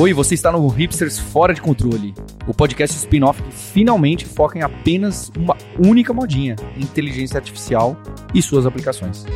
Oi, você está no Hipsters Fora de Controle, o podcast spin-off que finalmente foca em apenas uma única modinha: inteligência artificial e suas aplicações.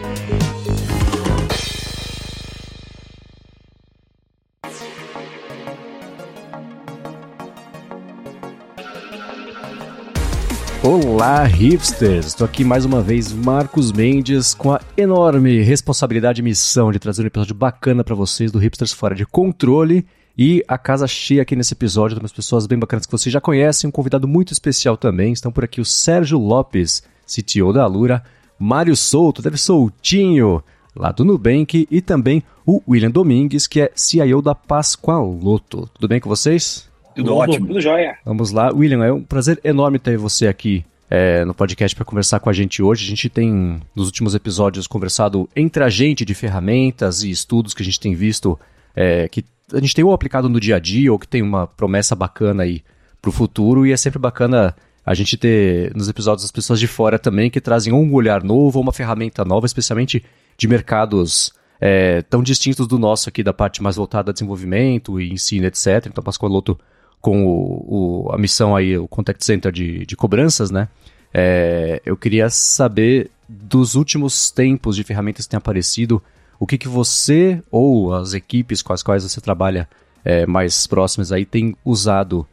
Olá, hipsters! Estou aqui mais uma vez, Marcos Mendes, com a enorme responsabilidade e missão de trazer um episódio bacana para vocês do Hipsters Fora de Controle. E a casa cheia aqui nesse episódio, de umas pessoas bem bacanas que vocês já conhecem, um convidado muito especial também. Estão por aqui o Sérgio Lopes, CTO da Alura, Mário Souto, deve soltinho, lá do Nubank, e também o William Domingues, que é CIO da Pascoaloto. Tudo bem com vocês? Tudo ótimo, tudo jóia. Vamos lá. William, é um prazer enorme ter você aqui é, no podcast para conversar com a gente hoje. A gente tem, nos últimos episódios, conversado entre a gente de ferramentas e estudos que a gente tem visto é, que a gente tem ou aplicado no dia a dia ou que tem uma promessa bacana aí para o futuro e é sempre bacana a gente ter nos episódios as pessoas de fora também que trazem um olhar novo uma ferramenta nova, especialmente de mercados é, tão distintos do nosso aqui, da parte mais voltada a desenvolvimento e ensino, etc. Então, Pascoaloto com o, o, a missão aí, o Contact Center de, de cobranças, né? É, eu queria saber dos últimos tempos de ferramentas que têm aparecido, o que, que você ou as equipes com as quais você trabalha é, mais próximas aí tem usado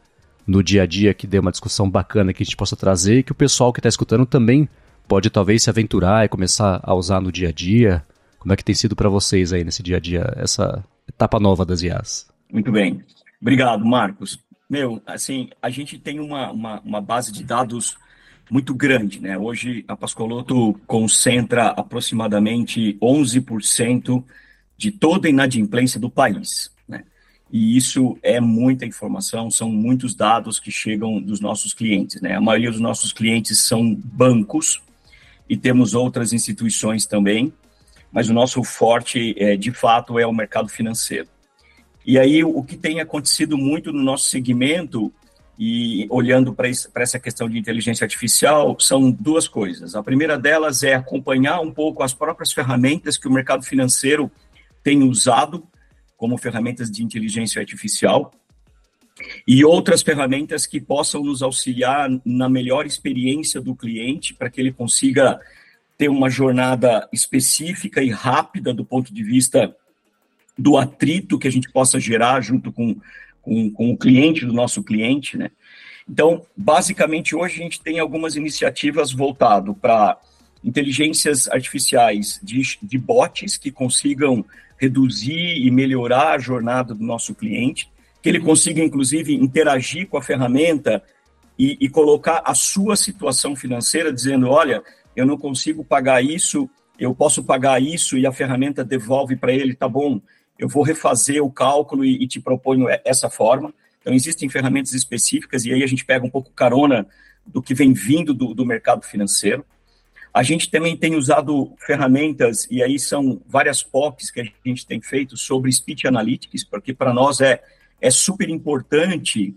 no dia a dia que dê uma discussão bacana que a gente possa trazer e que o pessoal que está escutando também pode talvez se aventurar e começar a usar no dia a dia. Como é que tem sido para vocês aí nesse dia a dia essa etapa nova das IAs? Muito bem. Obrigado, Marcos. Meu, assim, a gente tem uma, uma, uma base de dados muito grande, né? Hoje a Pascoloto concentra aproximadamente 11% de toda a inadimplência do país, né? E isso é muita informação, são muitos dados que chegam dos nossos clientes, né? A maioria dos nossos clientes são bancos e temos outras instituições também, mas o nosso forte, é, de fato, é o mercado financeiro. E aí, o que tem acontecido muito no nosso segmento, e olhando para essa questão de inteligência artificial, são duas coisas. A primeira delas é acompanhar um pouco as próprias ferramentas que o mercado financeiro tem usado como ferramentas de inteligência artificial e outras ferramentas que possam nos auxiliar na melhor experiência do cliente para que ele consiga ter uma jornada específica e rápida do ponto de vista do atrito que a gente possa gerar junto com, com, com o cliente do nosso cliente, né? Então, basicamente, hoje a gente tem algumas iniciativas voltado para inteligências artificiais de, de bots que consigam reduzir e melhorar a jornada do nosso cliente, que ele consiga, inclusive, interagir com a ferramenta e, e colocar a sua situação financeira, dizendo: olha, eu não consigo pagar isso, eu posso pagar isso, e a ferramenta devolve para ele, tá bom, eu vou refazer o cálculo e, e te proponho essa forma. Então, existem ferramentas específicas, e aí a gente pega um pouco carona do que vem vindo do, do mercado financeiro. A gente também tem usado ferramentas, e aí são várias POCs que a gente tem feito sobre Speech Analytics, porque para nós é, é super importante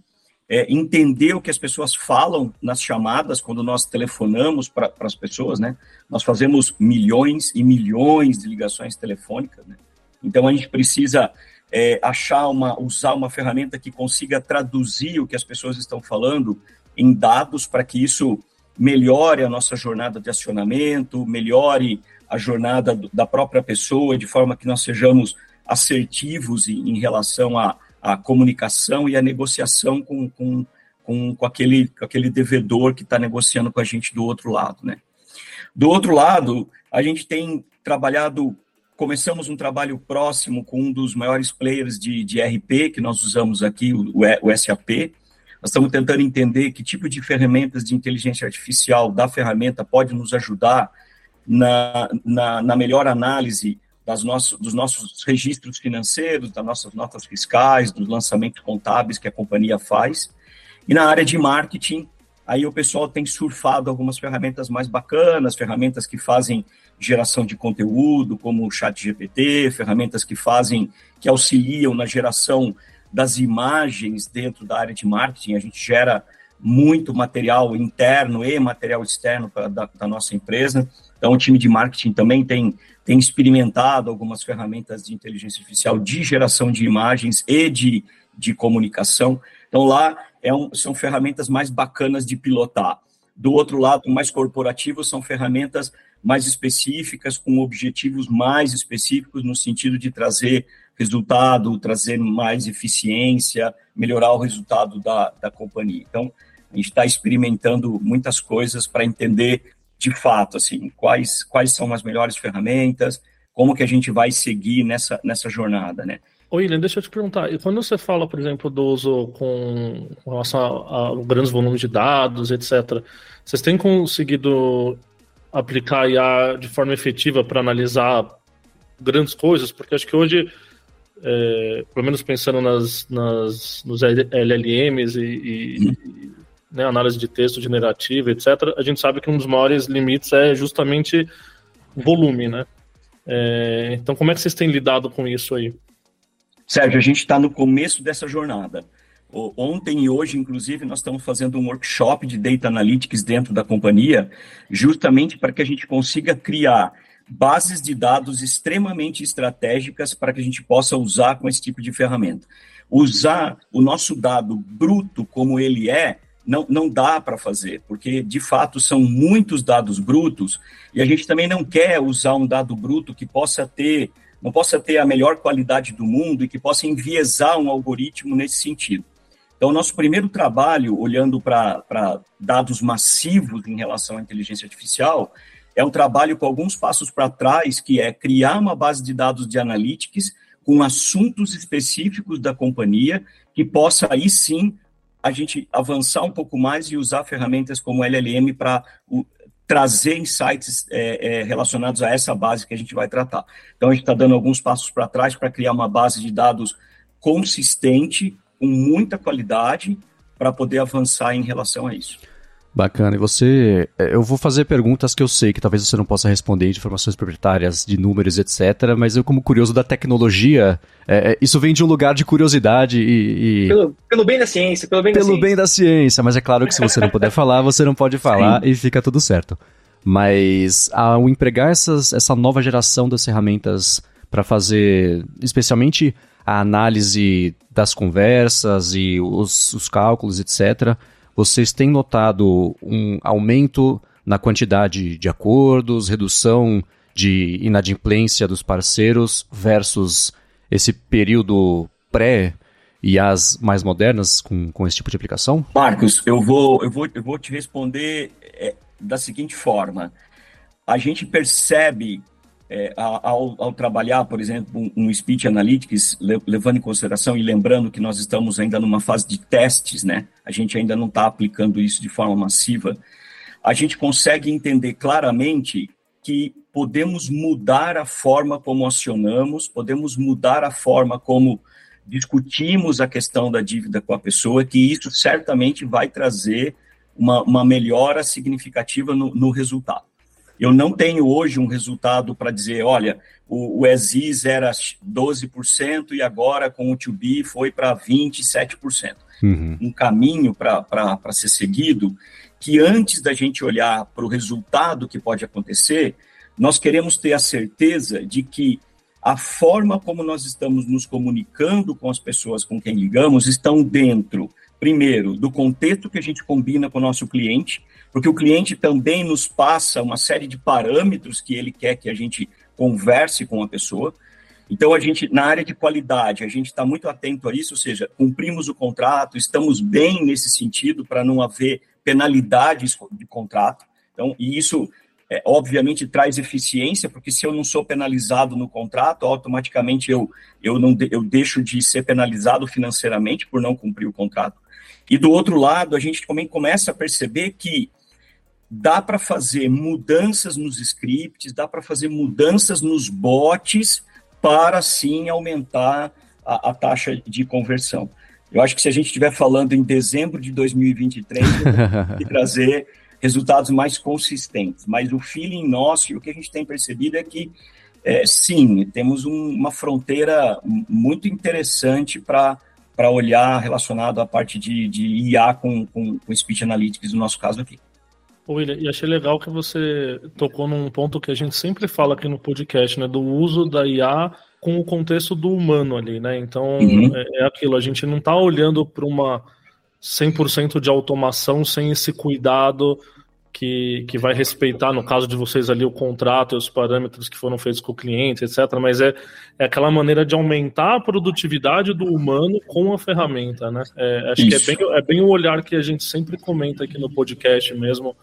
é, entender o que as pessoas falam nas chamadas, quando nós telefonamos para as pessoas, né? Nós fazemos milhões e milhões de ligações telefônicas, né? Então a gente precisa é, achar uma, usar uma ferramenta que consiga traduzir o que as pessoas estão falando em dados para que isso melhore a nossa jornada de acionamento, melhore a jornada da própria pessoa, de forma que nós sejamos assertivos em, em relação à, à, comunicação e à negociação com, com, com, com, aquele, com aquele devedor que está negociando com a gente do outro lado. Né? Do outro lado, a gente tem trabalhado começamos um trabalho próximo com um dos maiores players de, de RP que nós usamos aqui, o, o SAP. Nós estamos tentando entender que tipo de ferramentas de inteligência artificial da ferramenta pode nos ajudar na, na, na melhor análise das nossos, dos nossos registros financeiros, das nossas notas fiscais, dos lançamentos contábeis que a companhia faz. E na área de marketing, aí o pessoal tem surfado algumas ferramentas mais bacanas, ferramentas que fazem geração de conteúdo, como o Chat GPT, ferramentas que fazem, que auxiliam na geração das imagens dentro da área de marketing. A gente gera muito material interno e material externo pra, da, da, nossa empresa. Então, o time de marketing também tem, tem experimentado algumas ferramentas de inteligência artificial de geração de imagens e de, de comunicação. Então, lá é um, são ferramentas mais bacanas de pilotar. Do outro lado, mais corporativos, são ferramentas mais específicas, com objetivos mais específicos, no sentido de trazer resultado, trazer mais eficiência, melhorar o resultado da, da companhia. Então, a gente está experimentando muitas coisas para entender de fato, assim, quais, quais são as melhores ferramentas, como que a gente vai seguir nessa, nessa jornada, né? Ô, William, deixa eu te perguntar, e quando você fala, por exemplo, do uso com relação a, a grandes volumes de dados, etc., vocês têm conseguido aplicar IA de forma efetiva para analisar grandes coisas? Porque acho que hoje, é, pelo menos pensando nas, nas, nos LLMs e, e, né, análise de texto generativa, etc., a gente sabe que um dos maiores limites é justamente volume, né? É, então, como é que vocês têm lidado com isso aí? Sérgio, a gente está no começo dessa jornada. Ontem e hoje, inclusive, nós estamos fazendo um workshop de Data Analytics dentro da companhia, justamente para que a gente consiga criar bases de dados extremamente estratégicas para que a gente possa usar com esse tipo de ferramenta. Usar o nosso dado bruto como ele é, não, não dá para fazer, porque de fato são muitos dados brutos e a gente também não quer usar um dado bruto que possa ter, não possa ter a melhor qualidade do mundo e que possa enviesar um algoritmo nesse sentido. Então, nosso primeiro trabalho, olhando para dados massivos em relação à inteligência artificial, é um trabalho com alguns passos para trás, que é criar uma base de dados de analytics com assuntos específicos da companhia, que possa aí sim a gente avançar um pouco mais e usar ferramentas como LLM para trazer insights é, é, relacionados a essa base que a gente vai tratar. Então, a gente está dando alguns passos para trás para criar uma base de dados consistente, com muita qualidade, para poder avançar em relação a isso. Bacana. E você. É, eu vou fazer perguntas que eu sei que talvez você não possa responder de informações proprietárias, de números, etc. Mas eu, como curioso da tecnologia, é, é, isso vem de um lugar de curiosidade e. e... Pelo, pelo, bem da ciência, pelo bem pelo da ciência. bem da ciência, mas é claro que se você não puder falar, você não pode falar Sim. e fica tudo certo. Mas ao empregar essas, essa nova geração das ferramentas para fazer, especialmente a análise das conversas e os, os cálculos, etc vocês têm notado um aumento na quantidade de acordos, redução de inadimplência dos parceiros versus esse período pré e as mais modernas com, com esse tipo de aplicação? Marcos, eu vou, eu vou, eu vou te responder é, da seguinte forma. A gente percebe é, ao, ao, trabalhar, por exemplo, um, speech analytics, levando em consideração e lembrando que nós estamos ainda numa fase de testes, né? A gente ainda não está aplicando isso de forma massiva. A gente consegue entender claramente que podemos mudar a forma como acionamos, podemos mudar a forma como discutimos a questão da dívida com a pessoa, que isso certamente vai trazer uma, uma melhora significativa no, no resultado. Eu não tenho hoje um resultado para dizer, olha, o, o ESIS era 12% e agora com o 2B foi para 27%. Uhum. Um caminho para ser seguido que antes da gente olhar para o resultado que pode acontecer, nós queremos ter a certeza de que a forma como nós estamos nos comunicando com as pessoas com quem ligamos estão dentro, primeiro, do contexto que a gente combina com o nosso cliente, porque o cliente também nos passa uma série de parâmetros que ele quer que a gente converse com a pessoa. Então, a gente, na área de qualidade, a gente está muito atento a isso, ou seja, cumprimos o contrato, estamos bem nesse sentido para não haver penalidades de contrato. Então, e isso, é, obviamente, traz eficiência, porque se eu não sou penalizado no contrato, automaticamente eu, eu, não, eu deixo de ser penalizado financeiramente por não cumprir o contrato. E do outro lado, a gente também começa a perceber que dá para fazer mudanças nos scripts, dá para fazer mudanças nos bots para sim aumentar a, a, taxa de conversão. Eu acho que se a gente estiver falando em dezembro de 2023, de trazer resultados mais consistentes. Mas o feeling nosso e o que a gente tem percebido é que é, sim, temos um, uma fronteira muito interessante para para olhar relacionado à parte de, de IA com, com, com Speech Analytics, no nosso caso aqui. William, e achei legal que você tocou num ponto que a gente sempre fala aqui no podcast, né? Do uso da IA com o contexto do humano ali, né? Então, uhum. é, é, aquilo, a gente não está olhando para uma 100% de automação sem esse cuidado que, que vai respeitar, no caso de vocês ali, o contrato e os parâmetros que foram feitos com o cliente, etc. Mas é, é aquela maneira de aumentar a produtividade do humano com a ferramenta, né? É, acho Isso. que é bem, é bem o olhar que a gente sempre comenta aqui no podcast mesmo,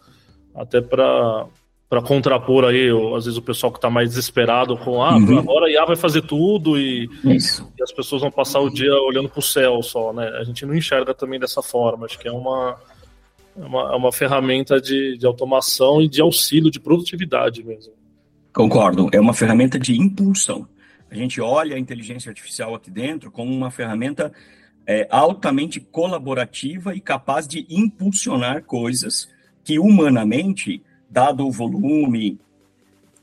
até para para contrapor aí, às vezes, o pessoal que está mais desesperado com ah, uhum. agora a IA vai fazer tudo e, e, as pessoas vão passar o dia olhando para o céu só, né? A gente não enxerga também dessa forma. Acho que é uma, é uma, é uma ferramenta de, de automação e de auxílio, de produtividade mesmo. Concordo, é uma ferramenta de impulsão. A gente olha a inteligência artificial aqui dentro como uma ferramenta é, altamente colaborativa e capaz de impulsionar coisas que humanamente, dado o volume,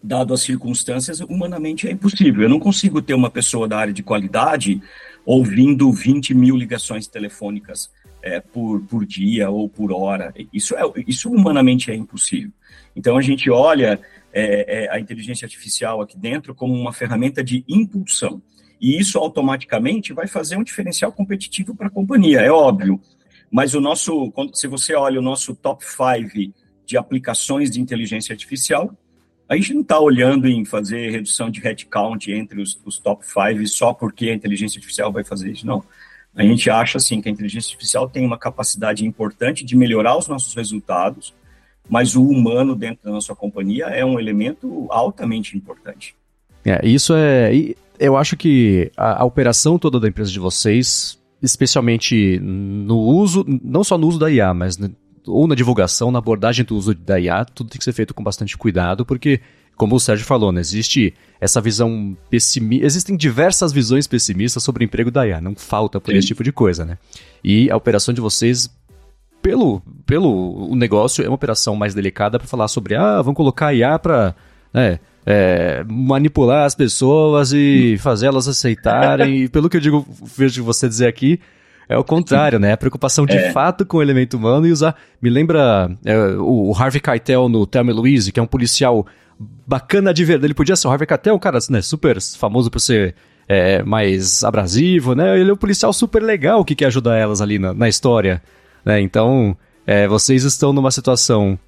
dado as circunstâncias, humanamente é impossível. Eu não consigo ter uma pessoa da área de qualidade ouvindo 20 mil ligações telefônicas é, por, por dia ou por hora. Isso, é, isso humanamente é impossível. Então a gente olha é, é, a inteligência artificial aqui dentro como uma ferramenta de impulsão. E isso automaticamente vai fazer um diferencial competitivo para a companhia, é óbvio. Mas o nosso, se você olha o nosso top 5 de aplicações de inteligência artificial, a gente não está olhando em fazer redução de headcount entre os, os top 5 só porque a inteligência artificial vai fazer isso, não. A gente acha, assim, que a inteligência artificial tem uma capacidade importante de melhorar os nossos resultados, mas o humano dentro da nossa companhia é um elemento altamente importante. É, isso é... Eu acho que a, a operação toda da empresa de vocês, especialmente no uso, não só no uso da IA, mas ou na divulgação, na abordagem do uso da IA, tudo tem que ser feito com bastante cuidado, porque como o Sérgio falou, né, existe essa visão pessimista. Existem diversas visões pessimistas sobre o emprego da IA, não falta por Sim. esse tipo de coisa, né? E a operação de vocês, pelo, pelo o negócio, é uma operação mais delicada para falar sobre, ah, vamos colocar a IA para né, é, manipular as pessoas e fazê-las aceitarem. e pelo que eu digo, vejo você dizer aqui, é o contrário, né? A preocupação de é. fato com o elemento humano e usar. Me lembra é, o Harvey Keitel no Thelma Louise, que é um policial bacana de ver. Ele podia ser o Harvey Keitel, um cara né, super famoso por ser é, mais abrasivo, né? Ele é um policial super legal que quer ajudar elas ali na, na história, né? Então, é, vocês estão numa situação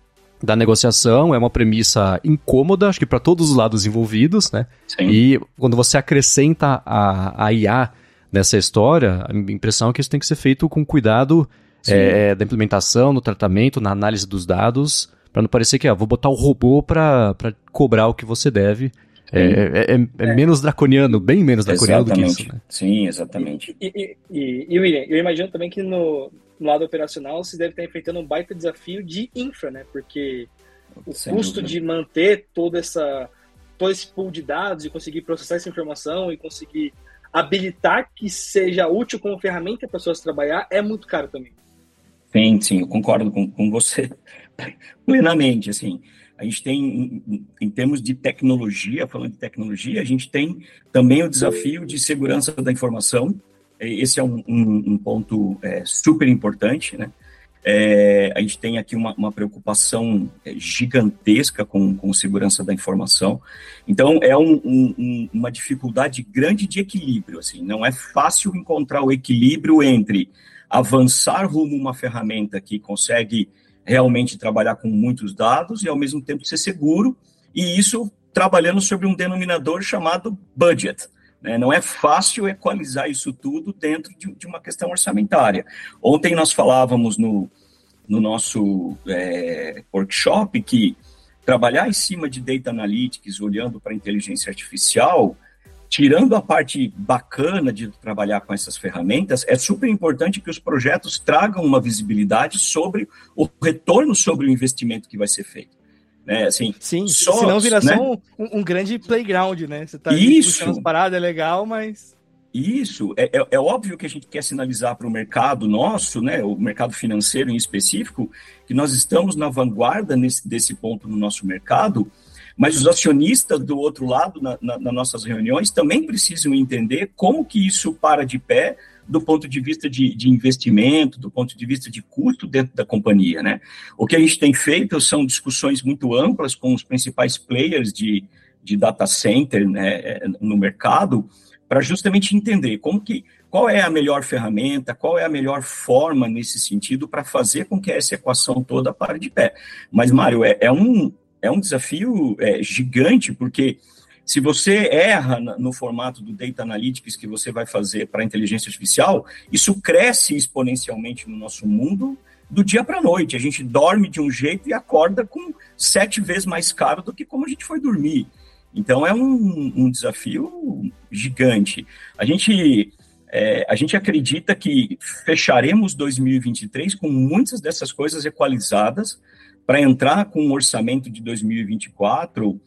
da negociação, é uma premissa incômoda, acho que para todos os lados envolvidos, né? Sim. E quando você acrescenta a, a IA nessa história, a impressão é que isso tem que ser feito com cuidado é, da implementação, no tratamento, na análise dos dados, para não parecer que, ah, vou botar o robô para cobrar o que você deve. É, é, é, é, menos draconiano, bem menos draconiano exatamente. do que isso. Né? Sim, exatamente. E, e, e, e, William, eu imagino também que no, no, lado operacional você deve estar enfrentando um baita desafio de infra, né? Porque o Sem custo dúvida. de manter toda essa, todo esse pool de dados e conseguir processar essa informação e conseguir habilitar que seja útil como ferramenta para as pessoas trabalhar é muito caro também. Sim, sim, eu concordo com, com você plenamente, assim. A gente tem, em, em, termos de tecnologia, falando de tecnologia, a gente tem também o desafio de segurança da informação. Esse é um, um, um ponto é, super importante, né? É, a gente tem aqui uma, uma preocupação é, gigantesca com, com segurança da informação. Então, é um, um, uma dificuldade grande de equilíbrio. Assim, não é fácil encontrar o equilíbrio entre avançar rumo a uma ferramenta que consegue realmente trabalhar com muitos dados e, ao mesmo tempo, ser seguro, e isso trabalhando sobre um denominador chamado budget. Né? Não é fácil equalizar isso tudo dentro de, de, uma questão orçamentária. Ontem nós falávamos no, no nosso é, workshop que trabalhar em cima de data analytics, olhando para inteligência artificial, tirando a parte bacana de trabalhar com essas ferramentas, é super importante que os projetos tragam uma visibilidade sobre o retorno sobre o investimento que vai ser feito. Né? Assim, Sim, só, senão vira né? só um, um, grande playground, né? Você tá Isso. puxando paradas, é legal, mas... Isso, é, é, é, óbvio que a gente quer sinalizar para o mercado nosso, né, o mercado financeiro em específico, que nós estamos na vanguarda nesse, desse ponto no nosso mercado, mas os acionistas do outro lado, na, na, nas nossas reuniões, também precisam entender como que isso para de pé do ponto de vista de, de, investimento, do ponto de vista de custo dentro da companhia, né? O que a gente tem feito são discussões muito amplas com os principais players de, de data center né, no mercado, para justamente entender como que qual é a melhor ferramenta, qual é a melhor forma nesse sentido para fazer com que essa equação toda pare de pé. Mas, Mário, é, é um, é um desafio é, gigante, porque se você erra no formato do Data Analytics que você vai fazer para inteligência artificial, isso cresce exponencialmente no nosso mundo do dia para a noite. A gente dorme de um jeito e acorda com sete vezes mais caro do que como a gente foi dormir. Então é um, um desafio gigante. A gente, é, a gente acredita que fecharemos 2023 com muitas dessas coisas equalizadas para entrar com um orçamento de 2024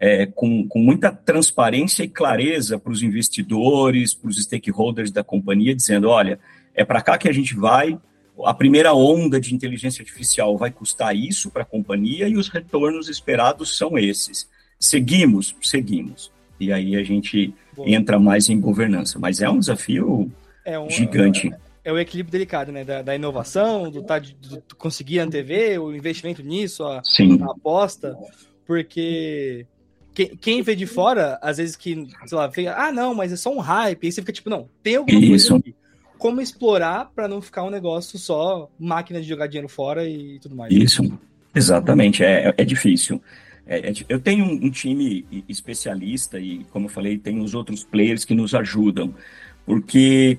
é, com, com muita transparência e clareza para os investidores, para os stakeholders da companhia, dizendo: olha, é para cá que a gente vai. A primeira onda de inteligência artificial vai custar isso para a companhia e os retornos esperados são esses. Seguimos, seguimos. E aí a gente Bom. entra mais em governança. Mas é um desafio é um, gigante. É, é o equilíbrio delicado, né? Da, da inovação, do, tá, do, do, conseguir antever, o investimento nisso, a, a aposta, porque quem, quem, vê de fora, às vezes que, sei lá, vê, ah, não, mas é só um hype, aí você fica tipo, não, tem alguma Isso. coisa aqui. Como explorar para não ficar um negócio só máquina de jogar dinheiro fora e tudo mais. Isso, exatamente, é, é difícil. É, é, eu tenho um, um, time especialista e, como eu falei, tem os outros players que nos ajudam, porque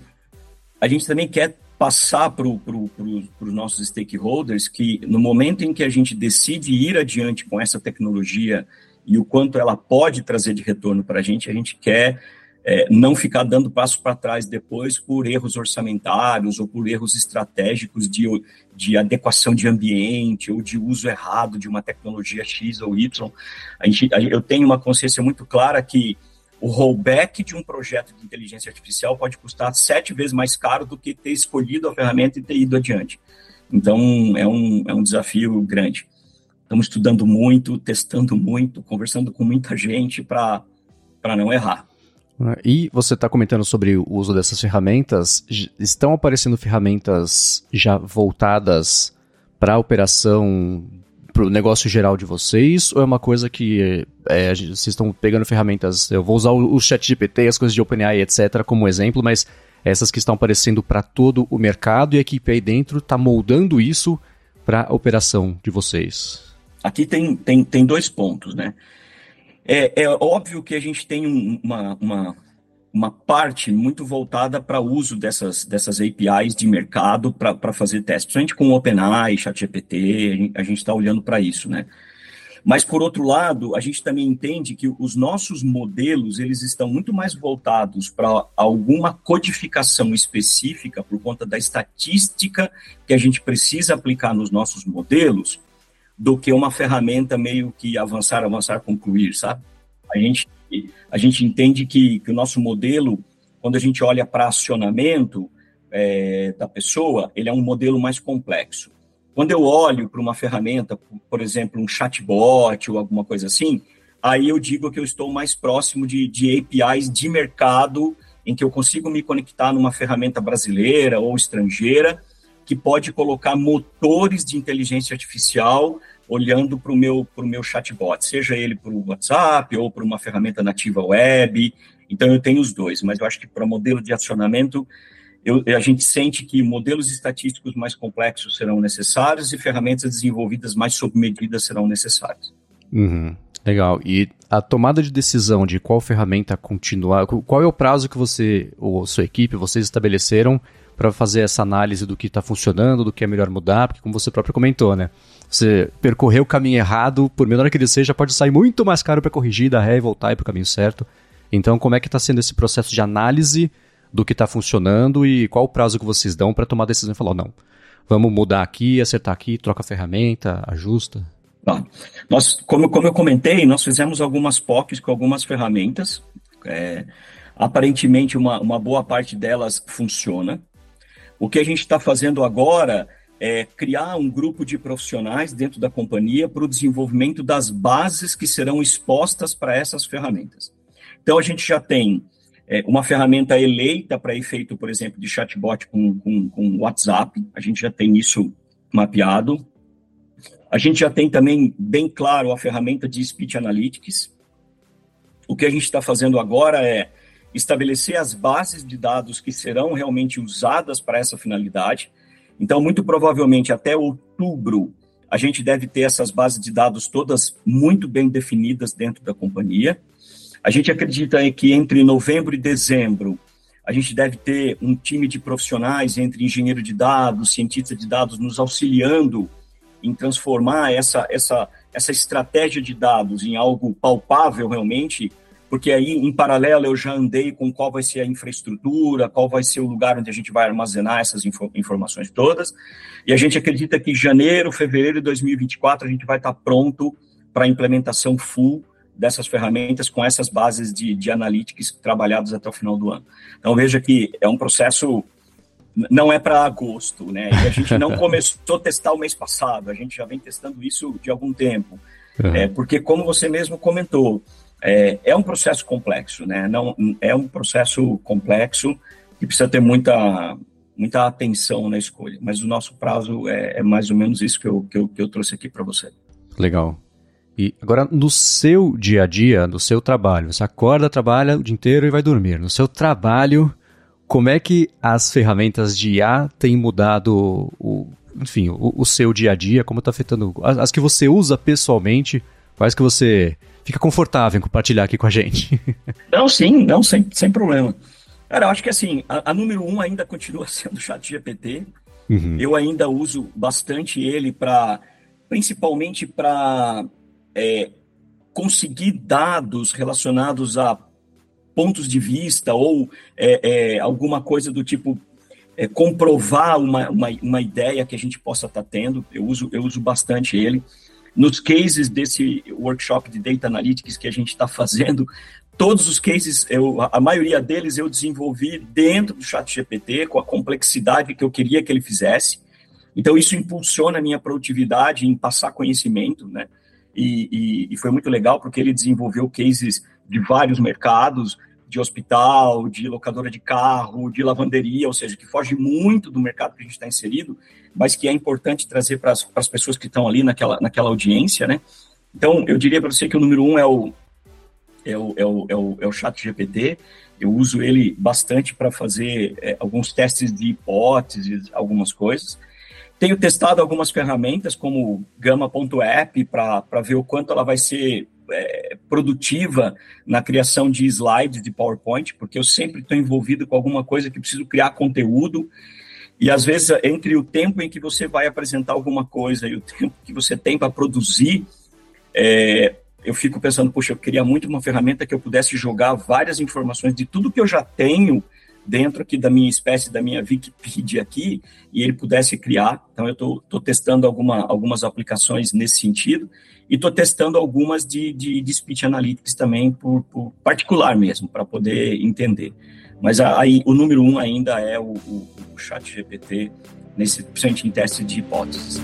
a gente também quer passar para pro, pro, os nossos stakeholders que no momento em que a gente decide ir adiante com essa tecnologia e o quanto ela pode trazer de retorno para a gente, a gente quer é, não ficar dando passo para trás depois por erros orçamentários ou por erros estratégicos de, de adequação de ambiente ou de uso errado de uma tecnologia X ou Y. A gente, eu tenho uma consciência muito clara que o rollback de um projeto de inteligência artificial pode custar sete vezes mais caro do que ter escolhido a ferramenta e ter ido adiante. Então, é um, é um desafio grande. Estamos estudando muito, testando muito, conversando com muita gente para não errar. Né? E você está comentando sobre o uso dessas ferramentas. Estão aparecendo ferramentas já voltadas para a operação, para o negócio geral de vocês? Ou é uma coisa que é, vocês estão pegando ferramentas? Eu vou usar o, o ChatGPT, as coisas de OpenAI, etc., como exemplo, mas essas que estão aparecendo para todo o mercado e a equipe aí dentro está moldando isso para a operação de vocês? Aqui tem, tem, tem dois pontos, né? É, é óbvio que a gente tem uma, uma, uma parte muito voltada para o uso dessas, dessas APIs de mercado para fazer testes. Principalmente com OpenAI, ChatGPT, a gente está olhando para isso, né? Mas, por outro lado, a gente também entende que os nossos modelos, eles estão muito mais voltados para alguma codificação específica por conta da estatística que a gente precisa aplicar nos nossos modelos, do que uma ferramenta meio que avançar, avançar, concluir, sabe? A gente, a gente entende que, que o nosso modelo, quando a gente olha para acionamento é, da pessoa, ele é um modelo mais complexo. Quando eu olho para uma ferramenta, por exemplo, um chatbot ou alguma coisa assim, aí eu digo que eu estou mais próximo de, de APIs de mercado, em que eu consigo me conectar numa ferramenta brasileira ou estrangeira, que pode colocar motores de inteligência artificial olhando para o meu, meu chatbot, seja ele para o WhatsApp ou para uma ferramenta nativa web. Então, eu tenho os dois, mas eu acho que para modelo de acionamento, eu, a gente sente que modelos estatísticos mais complexos serão necessários e ferramentas desenvolvidas mais sob medida serão necessárias. Uhum. Legal. E a tomada de decisão de qual ferramenta continuar, qual é o prazo que você ou sua equipe, vocês estabeleceram para fazer essa análise do que está funcionando, do que é melhor mudar, porque como você próprio comentou, né? Você percorreu o caminho errado, por menor que ele seja, pode sair muito mais caro para corrigir, dar ré e voltar para o caminho certo. Então, como é que está sendo esse processo de análise do que está funcionando e qual o prazo que vocês dão para tomar a decisão e falar, não, vamos mudar aqui, acertar aqui, troca a ferramenta, ajusta? Nós, como, como eu comentei, nós fizemos algumas POCs com algumas ferramentas. É, aparentemente, uma, uma boa parte delas funciona. O que a gente está fazendo agora é, criar um grupo de profissionais dentro da companhia para o desenvolvimento das bases que serão expostas para essas ferramentas. Então, a gente já tem é, uma ferramenta eleita para efeito, por exemplo, de chatbot com, com, com WhatsApp, a gente já tem isso mapeado. A gente já tem também bem claro a ferramenta de Speech Analytics. O que a gente está fazendo agora é estabelecer as bases de dados que serão realmente usadas para essa finalidade. Então, muito provavelmente até outubro, a gente deve ter essas bases de dados todas muito bem definidas dentro da companhia. A gente acredita que entre novembro e dezembro a gente deve ter um time de profissionais entre engenheiro de dados, cientista de dados, nos auxiliando em transformar essa, essa, essa estratégia de dados em algo palpável realmente, porque aí, em paralelo, eu já andei com qual vai ser a infraestrutura, qual vai ser o lugar onde a gente vai armazenar essas info informações todas, e a gente acredita que janeiro, fevereiro de 2024 a gente vai estar pronto para a implementação full dessas ferramentas com essas bases de, de analytics trabalhadas até o final do ano. Então veja que é um processo não é para agosto, né? E a gente não começou a testar o mês passado, a gente já vem testando isso de algum tempo. Uhum. É, porque, como você mesmo comentou, é, é, um processo complexo, né? Não, é um processo complexo que precisa ter muita, muita atenção na escolha. Mas o nosso prazo é, é mais ou menos isso que eu, que eu, que eu trouxe aqui para você. Legal. E agora, no seu dia a dia, no seu trabalho, você acorda, trabalha o dia inteiro e vai dormir. No seu trabalho, como é que as ferramentas de IA têm mudado o, enfim, o, o seu dia a dia? Como está afetando as, as, que você usa pessoalmente? Quais que você fica confortável em compartilhar aqui com a gente? Não, sim, não, sem, sem problema. Cara, eu acho que assim, a, a número um ainda continua sendo o chat GPT. Uhum. Eu ainda uso bastante ele para, principalmente para é, conseguir dados relacionados a pontos de vista ou é, é, alguma coisa do tipo é, comprovar uma, uma, uma, ideia que a gente possa estar tá tendo. Eu uso, eu uso bastante ele. Nos cases desse workshop de Data Analytics que a gente está fazendo, todos os cases, eu, a maioria deles eu desenvolvi dentro do chat GPT, com a complexidade que eu queria que ele fizesse. Então, isso impulsiona a minha produtividade em passar conhecimento, né? e, e, e foi muito legal porque ele desenvolveu cases de vários mercados, de hospital, de locadora de carro, de lavanderia, ou seja, que foge muito do mercado que a gente está inserido, mas que é importante trazer para as pessoas que estão ali naquela, naquela audiência, né? Então, eu diria para você que o número um é o, é o, é o, é o, é o chat GPT, eu uso ele bastante para fazer é, alguns testes de hipóteses, algumas coisas. Tenho testado algumas ferramentas, como Gama.app, para ver o quanto ela vai ser é, produtiva na criação de slides de PowerPoint, porque eu sempre estou envolvido com alguma coisa que preciso criar conteúdo. E às vezes, entre o tempo em que você vai apresentar alguma coisa e o tempo que você tem para produzir, é, eu fico pensando, poxa, eu queria muito uma ferramenta que eu pudesse jogar várias informações de tudo que eu já tenho dentro aqui da minha espécie, da minha Wikipedia aqui, e ele pudesse criar. Então, eu estou testando alguma, algumas aplicações nesse sentido, e estou testando algumas de, de, de, Speech Analytics também, por, por particular mesmo, para poder entender. Mas aí, o número um ainda é o, o, o chat GPT, nesse, principalmente em teste de hipóteses.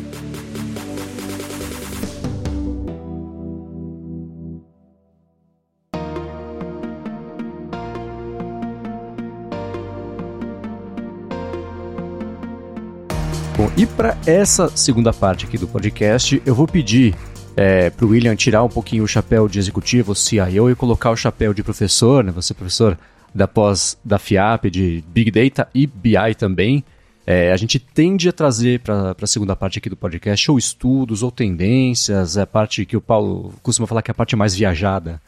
Bom, e para essa segunda parte aqui do podcast, eu vou pedir é, para o William tirar um pouquinho o chapéu de executivo, CIO, e colocar o chapéu de professor, né? Você professor da pós da FIAP, de Big Data e BI também. É, a gente tende a trazer para a segunda parte aqui do podcast ou estudos ou tendências, é a parte que o Paulo costuma falar que é a parte mais viajada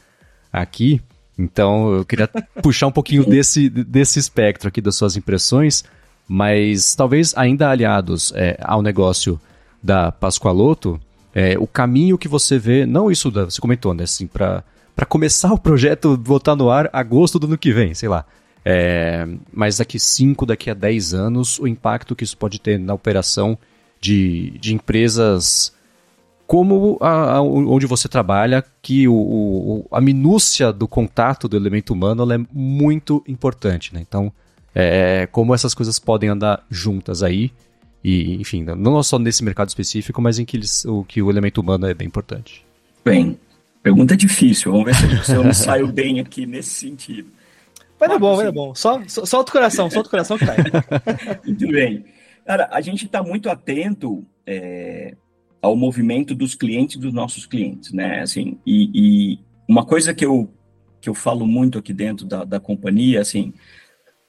aqui. Então eu queria puxar um pouquinho desse, desse espectro aqui das suas impressões mas talvez ainda aliados é, ao negócio da Pascoaloto, é, o caminho que você vê, não isso da, você comentou, né, assim, para começar o projeto, botar no ar agosto do ano que vem, sei lá. É, mas daqui 5, daqui a 10 anos, o impacto que isso pode ter na operação de, de empresas como a, a, onde você trabalha, que o, o, a minúcia do contato do elemento humano é muito importante. Né? Então, é, como essas coisas podem andar juntas aí. E, enfim, não só nesse mercado específico, mas em que, eles, o, que o elemento humano é bem importante. Bem, pergunta difícil. Vamos ver se, se eu não saio bem aqui nesse sentido. Vai dar bom, vai dar bom. Só, só, solta o coração, solta o coração que vai. Muito bem. Cara, a gente está muito atento é, ao movimento dos clientes dos nossos clientes, né? Assim, e, e, uma coisa que eu, que eu falo muito aqui dentro da, da companhia, assim,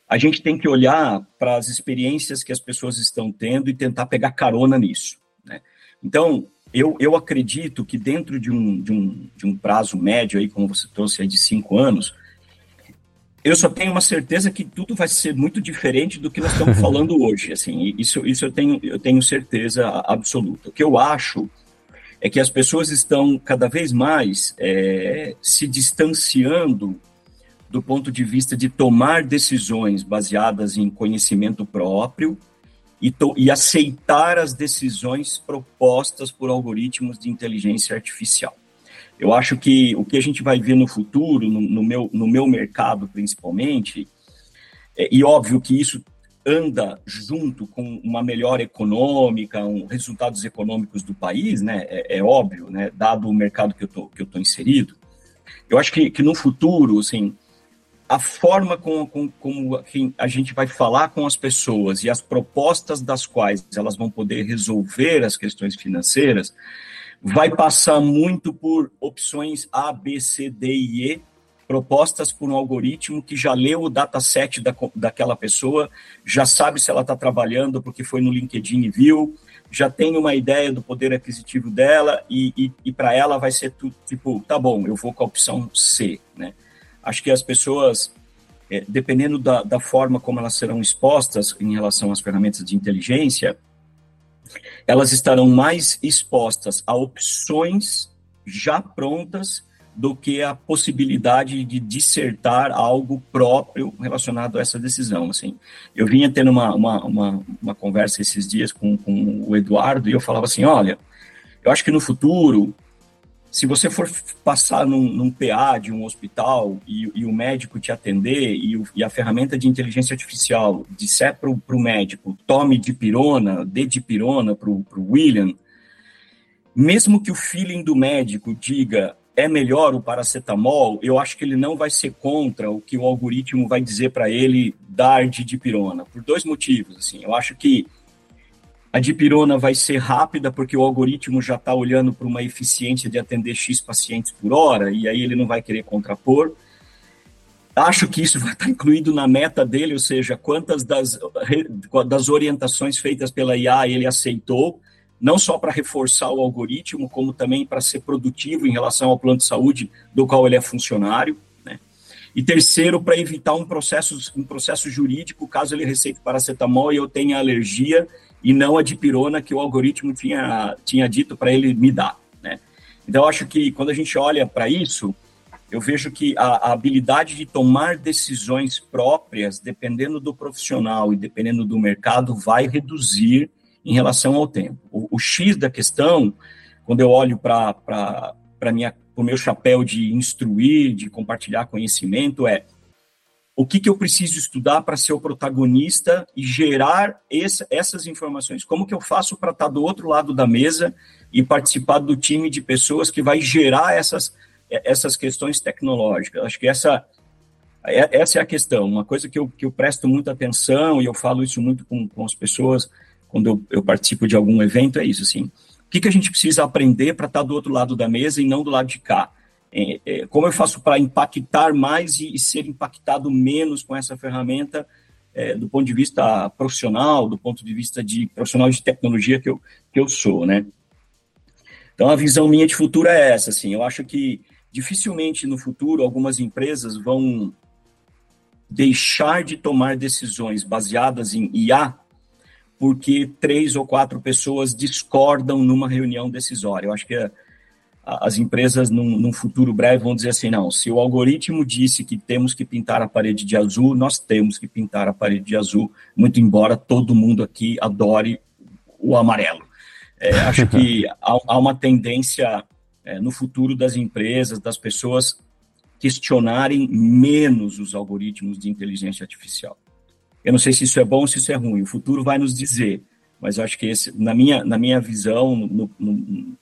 a gente tem que olhar para as experiências que as pessoas estão tendo e tentar pegar carona nisso, né? Então, eu, eu acredito que dentro de um, de, um, de um prazo médio, aí, como você trouxe aí, de cinco anos, eu só tenho uma certeza que tudo vai ser muito diferente do que nós estamos falando hoje. Assim, isso, isso eu, tenho, eu tenho certeza absoluta. O que eu acho é que as pessoas estão cada vez mais é, se distanciando do ponto de vista de tomar decisões baseadas em conhecimento próprio e, e aceitar as decisões propostas por algoritmos de inteligência artificial. Eu acho que o que a gente vai ver no futuro, no, no meu, no meu mercado principalmente, é, e óbvio que isso anda junto com uma melhor econômica, um, resultados econômicos do país, né? É, é óbvio, né? Dado o mercado que eu tô, que eu tô inserido, eu acho que, que no futuro, assim, a forma com, com, como a gente vai falar com as pessoas e as propostas das quais elas vão poder resolver as questões financeiras vai passar muito por opções A, B, C, D e E, propostas por um algoritmo que já leu o dataset da, daquela pessoa, já sabe se ela está trabalhando porque foi no LinkedIn e viu, já tem uma ideia do poder aquisitivo dela e, e, e para ela vai ser tudo tipo, tá bom, eu vou com a opção C, né? Acho que as pessoas, é, dependendo da, da forma como elas serão expostas em relação às ferramentas de inteligência, elas estarão mais expostas a opções já prontas do que a possibilidade de dissertar algo próprio relacionado a essa decisão. Assim, eu vinha tendo uma, uma, uma, uma conversa esses dias com, com o Eduardo e eu falava assim, olha, eu acho que no futuro se você for passar num, num PA de um hospital e, e, o médico te atender e, o, e, a ferramenta de inteligência artificial disser para o médico, tome dipirona, dê dipirona para o William, mesmo que o feeling do médico diga é melhor o paracetamol, eu acho que ele não vai ser contra o que o algoritmo vai dizer para ele dar de dipirona, por dois motivos. Assim, eu acho que a dipirona vai ser rápida porque o algoritmo já está olhando para uma eficiência de atender X pacientes por hora e aí ele não vai querer contrapor. Acho que isso vai estar incluído na meta dele, ou seja, quantas das, das orientações feitas pela IA ele aceitou, não só para reforçar o algoritmo, como também para ser produtivo em relação ao plano de saúde do qual ele é funcionário. Né? E terceiro, para evitar um processo, um processo jurídico, caso ele receite paracetamol e eu tenha alergia e não a dipirona que o algoritmo tinha, tinha dito para ele me dar. Né? Então, eu acho que quando a gente olha para isso, eu vejo que a, a, habilidade de tomar decisões próprias, dependendo do profissional e dependendo do mercado, vai reduzir em relação ao tempo. O, o X da questão, quando eu olho para o meu chapéu de instruir, de compartilhar conhecimento, é o que, que eu preciso estudar para ser o protagonista e gerar esse, essas informações? Como que eu faço para estar tá do outro lado da mesa e participar do time de pessoas que vai gerar essas, essas questões tecnológicas? Acho que essa, é, essa é a questão. Uma coisa que eu, que eu presto muita atenção, e eu falo isso muito com, com as pessoas quando eu, eu participo de algum evento, é isso, assim. O que, que a gente precisa aprender para estar tá do outro lado da mesa e não do lado de cá? É, é, como eu faço para impactar mais e, ser impactado menos com essa ferramenta é, do ponto de vista profissional, do ponto de vista de profissional de tecnologia que eu, que eu sou, né? Então, a visão minha de futuro é essa, assim, eu acho que dificilmente no futuro algumas empresas vão deixar de tomar decisões baseadas em IA porque três ou quatro pessoas discordam numa reunião decisória. Eu acho que é, as empresas, num, num, futuro breve, vão dizer assim: não, se o algoritmo disse que temos que pintar a parede de azul, nós temos que pintar a parede de azul, muito embora todo mundo aqui adore o amarelo. É, acho que há, há, uma tendência é, no futuro das empresas, das pessoas questionarem menos os algoritmos de inteligência artificial. Eu não sei se isso é bom ou se isso é ruim, o futuro vai nos dizer, mas eu acho que esse, na minha, na minha visão, no, no,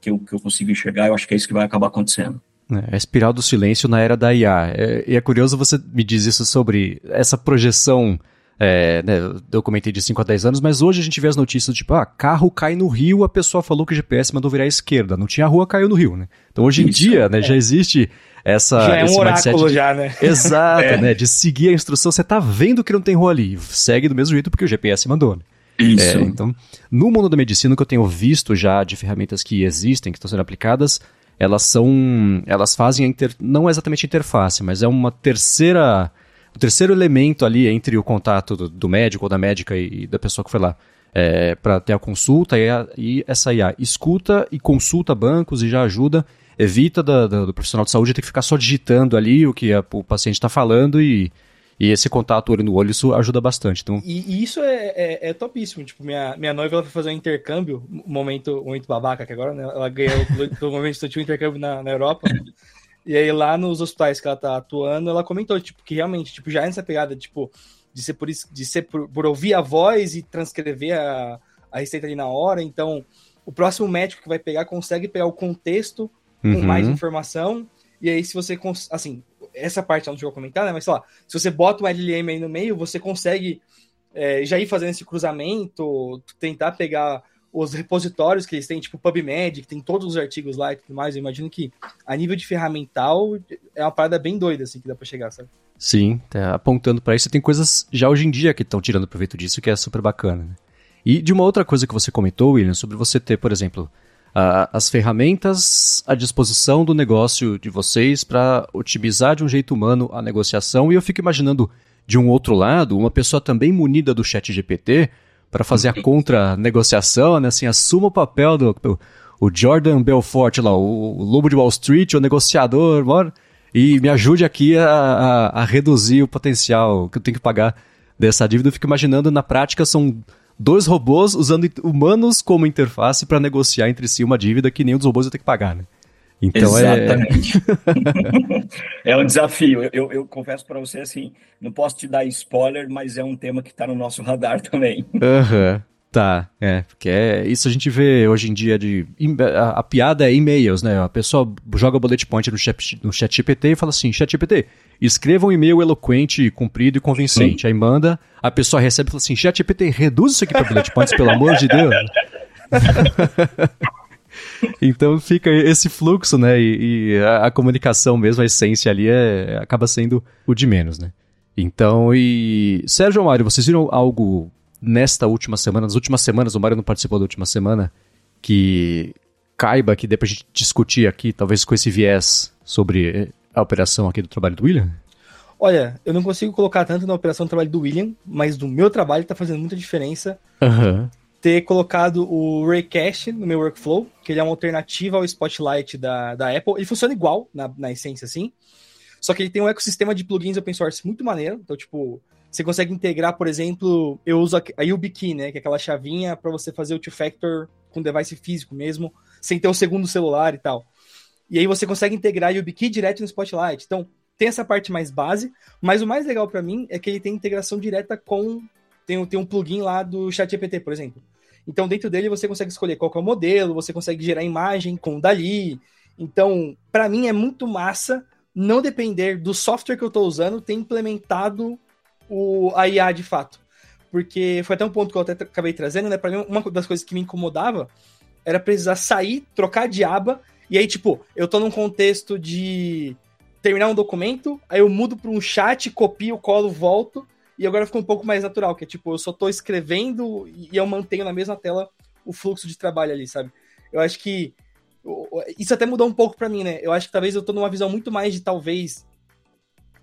que eu, que eu consigo enxergar, eu acho que é isso que vai acabar acontecendo. É, a espiral do silêncio na era da IA. É, e é curioso você me dizer isso sobre essa projeção. É, né, eu comentei de 5 a 10 anos, mas hoje a gente vê as notícias tipo, ah, carro cai no rio, a pessoa falou que o GPS mandou virar à esquerda. Não tinha rua, caiu no rio, né? Então hoje em isso, dia, né, é. já existe essa. Já é um oráculo de, já, né? Exato, é. né? De seguir a instrução. Você tá vendo que não tem rua ali. Segue do mesmo jeito porque o GPS mandou, né? Isso. É, então, no mundo da medicina, o que eu tenho visto já de ferramentas que existem, que estão sendo aplicadas, elas são. Elas fazem a inter, não é exatamente interface, mas é uma terceira. O terceiro elemento ali entre o contato do, do médico ou da médica e, e, da pessoa que foi lá. É, para ter a consulta e, a, e, essa IA escuta e consulta bancos e já ajuda, evita da, da, do profissional de saúde ter que ficar só digitando ali o que a, o paciente está falando e, e esse contato olho no olho, isso ajuda bastante. Então... E, e isso é, é, é, topíssimo. Tipo, minha, minha noiva ela foi fazer um intercâmbio, momento, momento babaca, que agora né, ela ganhou do momento estudantil um intercâmbio na, na Europa. E aí lá nos hospitais que ela tá atuando, ela comentou, tipo, que realmente, tipo, já é nessa pegada, tipo, de ser por isso, de ser por, por ouvir a voz e transcrever a, a receita ali na hora. Então, o próximo médico que vai pegar consegue pegar o contexto com uhum. mais informação. E aí, se você, assim, essa parte eu não chegou a comentar, né? Mas sei lá, se você bota um LLM aí no meio, você consegue é, já ir fazendo esse cruzamento, tentar pegar os repositórios que eles têm, tipo PubMed, que tem todos os artigos lá e tudo mais. Eu imagino que a nível de ferramental é uma parada bem doida, assim, que dá pra chegar, sabe? Sim, tá apontando para isso. Tem coisas já hoje em dia que estão tirando proveito disso, que é super bacana. Né? E de uma outra coisa que você comentou, William, sobre você ter, por exemplo, as ferramentas à disposição do negócio de vocês para otimizar de um jeito humano a negociação. E eu fico imaginando, de um outro lado, uma pessoa também munida do chat GPT para fazer a contra-negociação, né? Assim, assuma o papel do o Jordan Belfort lá, o, o lobo de Wall Street, o negociador, bora, e me ajude aqui a, a, a reduzir o potencial que eu tenho que pagar dessa dívida. Eu fico imaginando, na prática, são dois robôs usando humanos como interface para negociar entre si uma dívida que nem os robôs vão ter que pagar, né? Então é- Exatamente. É... é um desafio. Eu, eu, eu confesso para você assim, não posso te dar spoiler, mas é um tema que está no nosso radar também. Uhum. Tá, é, porque é, isso a gente vê hoje em dia de. A, a piada é e-mails, né? A pessoa joga o bullet point no chat, no chat GPT e fala assim: chat GPT, escreva um e-mail eloquente, comprido e convincente. Sim. Aí manda, a pessoa recebe e fala assim: chat GPT, reduz isso aqui para bullet points, pelo amor de Deus. então fica esse fluxo, né? E, e a, a, comunicação mesmo, a essência ali é, acaba sendo o de menos, né? Então, e. Sérgio Mário, vocês viram algo nesta última semana, nas últimas semanas, o Mário não participou da última semana, que caiba que depois a gente discutir aqui, talvez com esse viés sobre a operação aqui do trabalho do William? Olha, eu não consigo colocar tanto na operação do trabalho do William, mas do meu trabalho está fazendo muita diferença uhum. ter colocado o Raycast no meu workflow, que ele é uma alternativa ao Spotlight da, da Apple. Ele funciona igual, na, na essência, assim. Só que ele tem um ecossistema de plugins open source muito maneiro. Então, tipo, você consegue integrar, por exemplo, eu uso a YubiKey, né? Que é aquela chavinha para você fazer o two-factor com device físico mesmo, sem ter o segundo celular e tal. E aí você consegue integrar a YubiKey direto no Spotlight. Então, tem essa parte mais base, mas o mais legal para mim é que ele tem integração direta com. Tem, tem um plugin lá do ChatGPT, por exemplo. Então, dentro dele você consegue escolher qual é o modelo, você consegue gerar imagem com o Dali. Então, para mim é muito massa não depender do software que eu estou usando ter implementado o, a IA de fato. Porque foi até um ponto que eu até acabei trazendo, né? Pra mim, uma das coisas que me incomodava era precisar sair, trocar de aba, e aí, tipo, eu tô num contexto de terminar um documento, aí eu mudo para um chat, copio, colo, volto, e agora fica um pouco mais natural, que é tipo, eu só tô escrevendo e eu mantenho na mesma tela o fluxo de trabalho ali, sabe? Eu acho que isso até mudou um pouco para mim, né? Eu acho que talvez eu tô numa visão muito mais de talvez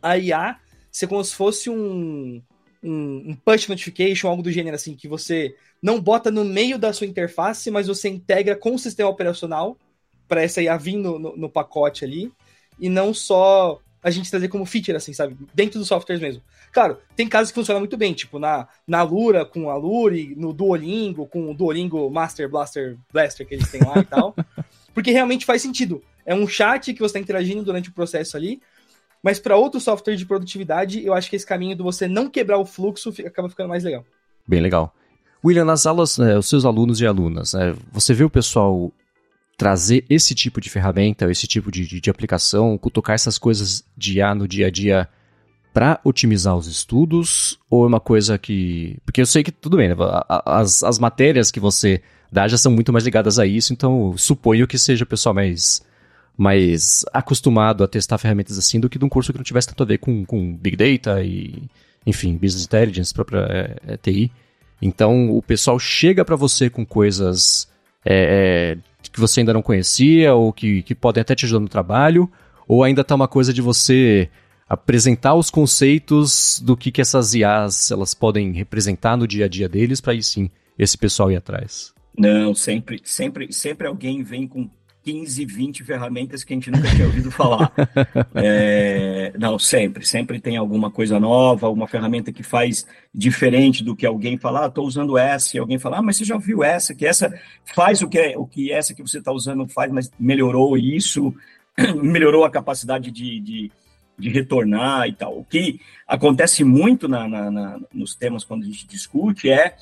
a IA ser como se fosse um, um, um, push notification, algo do gênero assim, que você não bota no meio da sua interface, mas você integra com o sistema operacional para essa IA vir no, no, no, pacote ali, e não só a gente trazer como feature, assim, sabe? Dentro dos softwares mesmo. Claro, tem casos que funcionam muito bem, tipo na, na Lura com a Lure, no Duolingo, com o Duolingo Master Blaster Blaster que eles têm lá e tal. Porque realmente faz sentido. É um chat que você está interagindo durante o processo ali, mas para outro software de produtividade, eu acho que esse caminho de você não quebrar o fluxo acaba ficando mais legal. Bem legal. William, nas aulas, né, os seus alunos e alunas, né, você vê o pessoal trazer esse tipo de ferramenta, esse tipo de, de, de aplicação, tocar essas coisas de IA no dia a dia para otimizar os estudos? Ou é uma coisa que. Porque eu sei que tudo bem, né? as, as matérias que você dá já são muito mais ligadas a isso, então suponho que seja o pessoal mais, mais acostumado a testar ferramentas assim do que de um curso que não tivesse tanto a ver com, com Big Data e, enfim, Business Intelligence, própria é, é, TI. Então o pessoal chega para você com coisas é, é, que você ainda não conhecia ou que, que podem até te ajudar no trabalho, ou ainda tá uma coisa de você apresentar os conceitos do que, que essas IAs elas podem representar no dia a dia deles para aí sim esse pessoal ir atrás. Não, sempre, sempre, sempre alguém vem com 15, 20 ferramentas que a gente nunca tinha ouvido falar. É, não, sempre, sempre tem alguma coisa nova, alguma ferramenta que faz diferente do que alguém fala, ah, estou usando essa, e alguém fala, ah, mas você já viu essa, que essa faz o que, é, o que essa que você está usando faz, mas melhorou isso, melhorou a capacidade de, de, de, retornar e tal. O que acontece muito na, na, na, nos temas quando a gente discute é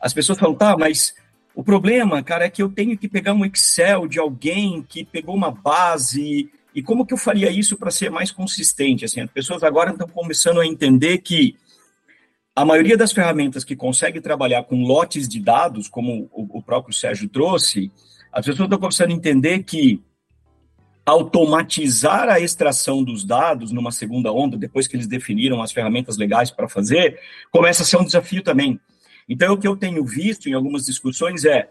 as pessoas falam, tá, mas o problema, cara, é que eu tenho que pegar um Excel de alguém que pegou uma base. E como que eu faria isso para ser mais consistente? Assim, as pessoas agora estão começando a entender que a maioria das ferramentas que consegue trabalhar com lotes de dados, como o, próprio Sérgio trouxe, as pessoas estão começando a entender que automatizar a extração dos dados numa segunda onda, depois que eles definiram as ferramentas legais para fazer, começa a ser um desafio também. Então, o que eu tenho visto em algumas discussões é: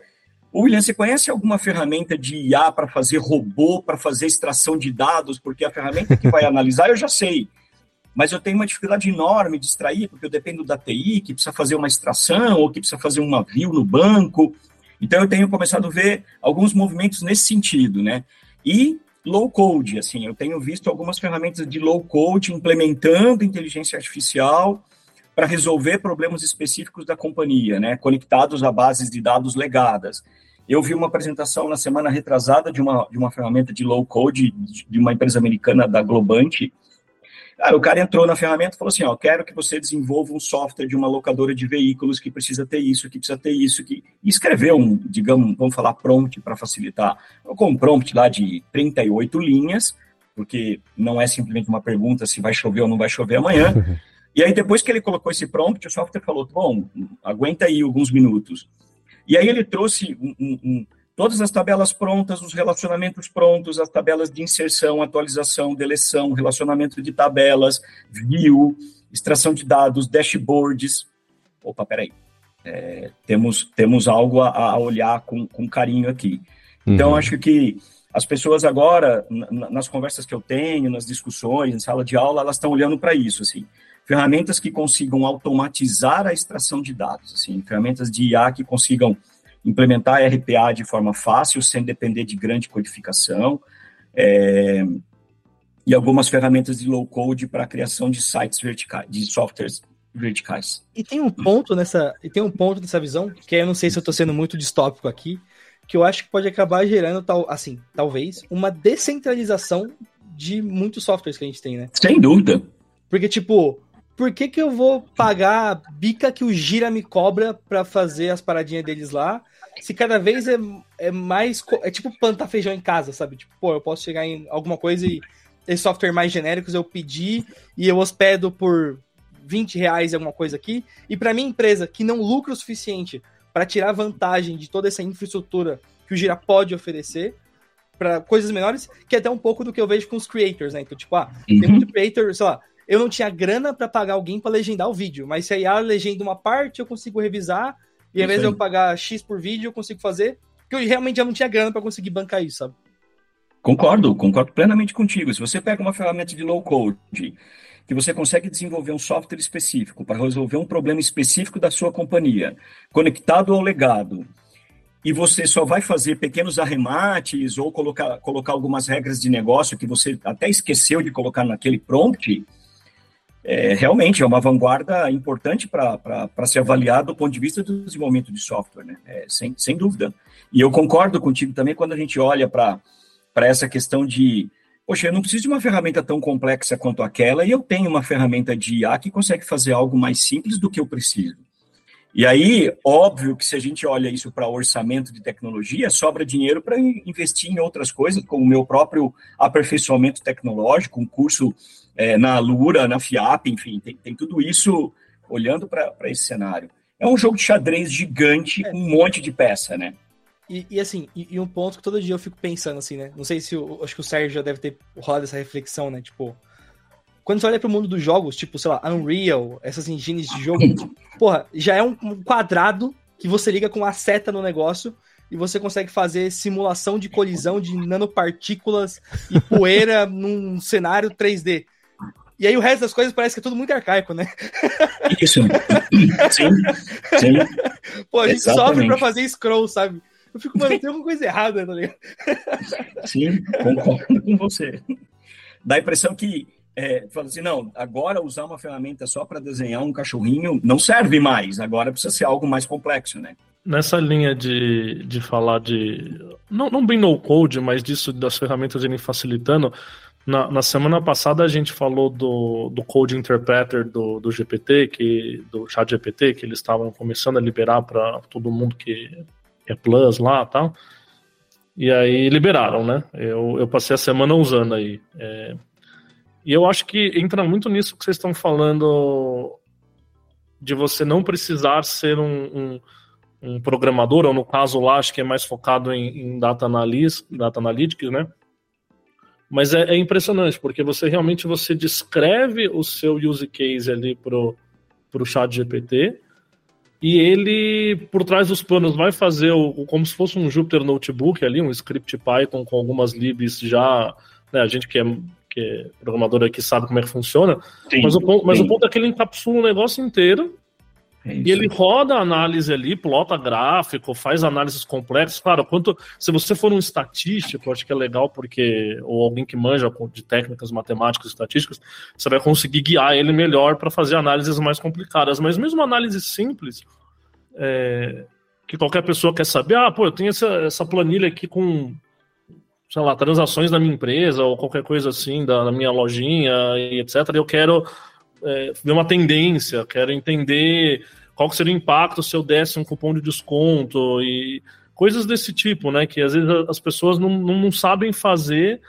William, você conhece alguma ferramenta de IA para fazer robô, para fazer extração de dados? Porque a ferramenta que vai analisar eu já sei. Mas eu tenho uma dificuldade enorme de extrair, porque eu dependo da TI, que precisa fazer uma extração, ou que precisa fazer uma view no banco. Então, eu tenho começado a ver alguns movimentos nesse sentido, né? E low code, assim, eu tenho visto algumas ferramentas de low code implementando inteligência artificial para resolver problemas específicos da companhia, né, conectados a bases de dados legadas. Eu vi uma apresentação na semana retrasada de uma, de uma ferramenta de low code de uma empresa americana da Globant. O cara entrou na ferramenta e falou assim: ó, quero que você desenvolva um software de uma locadora de veículos que precisa ter isso, que precisa ter isso, que e escreveu um, digamos, vamos falar prompt para facilitar. Com um prompt lá de 38 linhas, porque não é simplesmente uma pergunta se vai chover ou não vai chover amanhã. E aí, depois que ele colocou esse prompt, o software falou: bom, aguenta aí alguns minutos. E aí ele trouxe um, um, um, todas as tabelas prontas, os relacionamentos prontos, as tabelas de inserção, atualização, deleção, relacionamento de tabelas, view, extração de dados, dashboards. Opa, peraí. É, temos, temos algo a, a olhar com, com, carinho aqui. Então, uhum. acho que as pessoas agora, nas conversas que eu tenho, nas discussões, em sala de aula, elas estão olhando para isso, assim ferramentas que consigam automatizar a extração de dados, assim, ferramentas de IA que consigam implementar RPA de forma fácil, sem depender de grande codificação, é, e algumas ferramentas de low code para a criação de sites verticais, de softwares verticais. E tem um ponto nessa, e tem um ponto nessa visão que eu não sei se eu estou sendo muito distópico aqui, que eu acho que pode acabar gerando tal, assim, talvez uma descentralização de muitos softwares que a gente tem, né? Sem dúvida. Porque tipo, por que, que eu vou pagar a bica que o Gira me cobra para fazer as paradinhas deles lá? Se cada vez é, é mais. É tipo plantar feijão em casa, sabe? Tipo, pô, eu posso chegar em alguma coisa e esse software mais genéricos eu pedir e eu hospedo por 20 reais alguma coisa aqui. E para minha empresa que não lucra o suficiente para tirar vantagem de toda essa infraestrutura que o Gira pode oferecer para coisas menores, que é até um pouco do que eu vejo com os creators, né? Então, tipo, ah, uhum. tem muito creator, sei lá, eu não tinha grana para pagar alguém para legendar o vídeo, mas se a IA legenda uma parte, eu consigo revisar, e ao invés de eu pagar X por vídeo, eu consigo fazer, porque eu realmente já não tinha grana para conseguir bancar isso, sabe? Concordo, concordo plenamente contigo. Se você pega uma ferramenta de low code, que você consegue desenvolver um software específico para resolver um problema específico da sua companhia, conectado ao legado, e você só vai fazer pequenos arremates ou colocar, colocar algumas regras de negócio que você até esqueceu de colocar naquele prompt, é, realmente é uma vanguarda importante para ser avaliado do ponto de vista do desenvolvimento de software, né? É, sem, sem dúvida. E eu concordo contigo também quando a gente olha para essa questão de, poxa, eu não preciso de uma ferramenta tão complexa quanto aquela e eu tenho uma ferramenta de IA que consegue fazer algo mais simples do que eu preciso. E aí, óbvio que se a gente olha isso para orçamento de tecnologia, sobra dinheiro para investir em outras coisas, como o meu próprio aperfeiçoamento tecnológico, um curso é, na Lura, na FIAP, enfim, tem, tem tudo isso olhando para esse cenário. É um jogo de xadrez gigante, é. um monte de peça, né? E, e assim, e, e, um ponto que todo dia eu fico pensando assim, né? Não sei se eu, acho que o Sérgio já deve ter rolado essa reflexão, né? Tipo, quando você olha pro mundo dos jogos, tipo, sei lá, Unreal, essas engines de jogo, porra, já é um quadrado que você liga com a seta no negócio e você consegue fazer simulação de colisão de nanopartículas e poeira num cenário 3D. E aí o resto das coisas parece que é tudo muito arcaico, né? Isso. Sim. Sim. Pô, a gente Exatamente. sofre pra fazer scroll, sabe? Eu fico, mano, tem alguma coisa errada, tá ligado? Sim, concordo com você. Dá a impressão que é, fala assim, não, agora usar uma ferramenta só para desenhar um cachorrinho não serve mais, agora precisa ser algo mais complexo, né? Nessa linha de, de falar de, não, não bem no code, mas disso das ferramentas irem facilitando, na, na semana passada a gente falou do, do Code Interpreter do, do GPT, que, do chat GPT, que eles estavam começando a liberar para todo mundo que é Plus lá e tal. E aí liberaram, né? Eu, eu passei a semana usando aí. É, e eu acho que entra muito nisso que vocês estão falando de você não precisar ser um, um, um programador, ou no caso lá, acho que é mais focado em, em data, analysis, data analytics, né? Mas é, é, impressionante, porque você realmente você descreve o seu use case ali pro, pro chat GPT, e ele, por trás dos panos, vai fazer o, como se fosse um Jupyter Notebook ali, um script Python com algumas libs já, né, a gente que é que é programador aqui sabe como é que funciona, sim, mas, o ponto, mas o ponto é que ele encapsula o negócio inteiro é e ele roda a análise ali, plota gráfico, faz análises complexas. Claro, quanto se você for um estatístico, acho que é legal porque ou alguém que manja de técnicas matemáticas e estatísticas, você vai conseguir guiar ele melhor para fazer análises mais complicadas. Mas mesmo análise simples, é, que qualquer pessoa quer saber, ah, pô, eu tenho essa, essa planilha aqui com sei lá, transações da minha empresa ou qualquer coisa assim, da, da minha lojinha e etc. Eu quero é, ver uma tendência, quero entender qual seria o impacto se eu desse um cupom de desconto e coisas desse tipo, né? Que às vezes as pessoas não, não, não sabem fazer,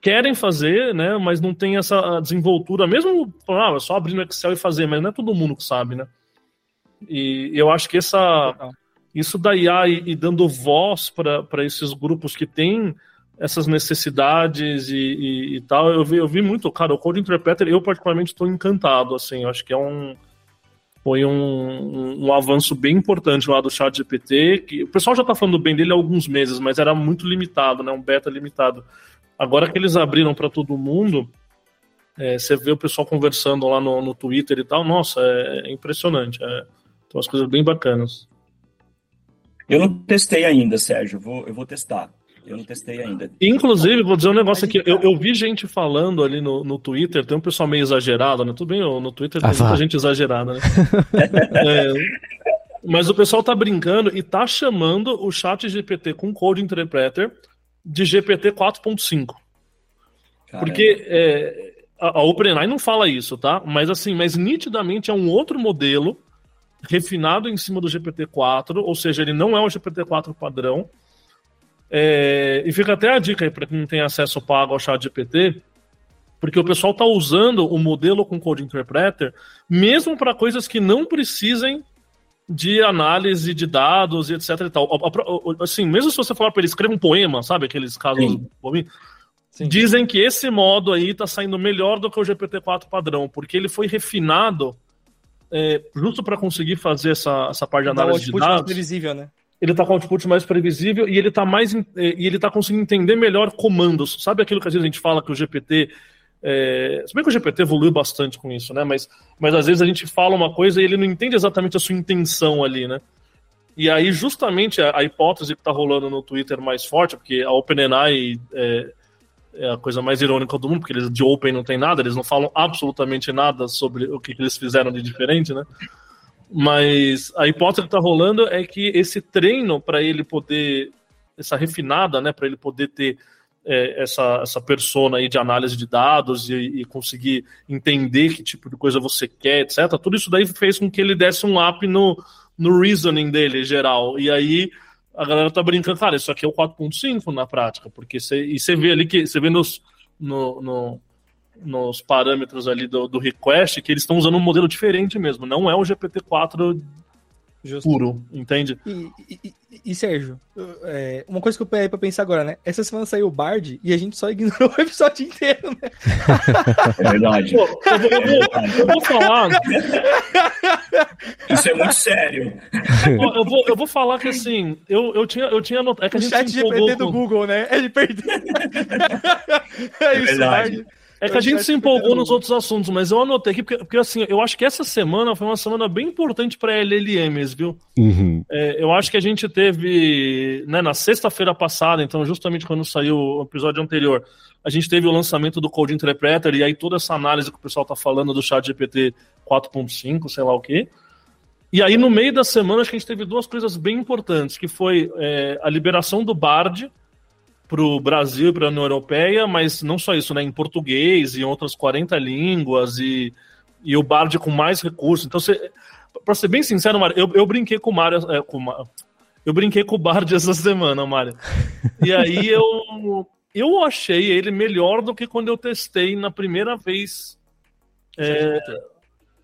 querem fazer, né? Mas não tem essa desenvoltura, mesmo ah, é só abrir no Excel e fazer, mas não é todo mundo que sabe, né? E eu acho que essa, isso da IA e, e dando voz para esses grupos que têm essas necessidades e, e, e, tal. Eu vi, eu vi muito, cara, o Code Interpreter, eu particularmente estou encantado, assim, acho que é um foi um, um, um, avanço bem importante lá do chat GPT, que o pessoal já está falando bem dele há alguns meses, mas era muito limitado, né, um beta limitado. Agora que eles abriram para todo mundo, é, você vê o pessoal conversando lá no, no Twitter e tal, nossa, é, é impressionante, é, tem umas coisas bem bacanas. Eu não testei ainda, Sérgio, vou, eu vou testar. Eu não testei ainda. Inclusive, vou dizer um negócio aqui. Eu, eu vi gente falando ali no, no Twitter, tem um pessoal meio exagerado, né? Tudo bem, no Twitter tem ah, muita gente exagerada, né? é, mas o pessoal tá brincando e tá chamando o chat GPT com Code Interpreter de GPT 4.5. Porque é, a, a OpenAI não fala isso, tá? Mas assim, mas nitidamente é um outro modelo refinado em cima do GPT-4, ou seja, ele não é um GPT-4 padrão, é, e fica até a dica aí para quem tem acesso pago ao chat GPT, porque o pessoal está usando o modelo com Code Interpreter mesmo para coisas que não precisem de análise de dados e etc e tal. Assim, mesmo se você falar para ele escreva um poema, sabe aqueles casos Sim. Sim. Dizem que esse modo aí está saindo melhor do que o GPT-4 padrão, porque ele foi refinado é, justo para conseguir fazer essa, essa parte de análise de dados. Mais previsível, né? Ele tá com output mais previsível e ele tá mais e ele tá conseguindo entender melhor comandos. Sabe aquilo que às vezes a gente fala que o GPT é, se bem que o GPT evoluiu bastante com isso, né? Mas, mas às vezes a gente fala uma coisa e ele não entende exatamente a sua intenção ali, né? E aí, justamente, a, a hipótese que está rolando no Twitter mais forte, porque a OpenAI é, é, a coisa mais irônica do mundo, porque eles de Open não tem nada, eles não falam absolutamente nada sobre o que, que eles fizeram de diferente, né? Mas a hipótese que está rolando é que esse treino para ele poder, essa refinada, né, para ele poder ter é, essa, essa persona aí de análise de dados e, e, conseguir entender que tipo de coisa você quer, etc. Tudo isso daí fez com que ele desse um up no, no reasoning dele geral. E aí a galera tá brincando, cara, isso aqui é o 4.5 na prática, porque você, você vê ali que você vê nos, no, no, nos parâmetros ali do, do request que eles estão usando um modelo diferente mesmo, não é o GPT-4 Justo. puro, entende? E, e, e Sérgio, é, uma coisa que eu peguei pra pensar agora, né? Essa semana saiu o Bard e a gente só ignorou o episódio inteiro, né? É verdade. Pô, eu, vou, eu, vou, eu, vou, falar. Isso é muito sério. Eu vou, eu vou falar que assim, eu, eu tinha, eu tinha notado. É que a gente o chat GPT do Google, né? Ele perdeu. é, é isso, verdade. Bard. É que a gente se empolgou nos outros assuntos, mas eu anotei aqui, porque, porque, assim, eu acho que essa semana foi uma semana bem importante para LLMs, viu? Uhum. É, eu acho que a gente teve, né, na sexta-feira passada, então justamente quando saiu o episódio anterior, a gente teve o lançamento do Code Interpreter, e aí toda essa análise que o pessoal tá falando do chat GPT 4.5, sei lá o quê. E aí, no meio da semana, acho que a gente teve duas coisas bem importantes, que foi é, a liberação do Bard, para o Brasil e para a União Europeia, mas não só isso, né? Em português e outras 40 línguas e, e o Bard com mais recursos. Então, para ser bem sincero, Mário, eu, eu brinquei com o Mário. É, com, eu brinquei com o Bard essa semana, Mário. E aí eu, eu achei ele melhor do que quando eu testei na primeira vez. É,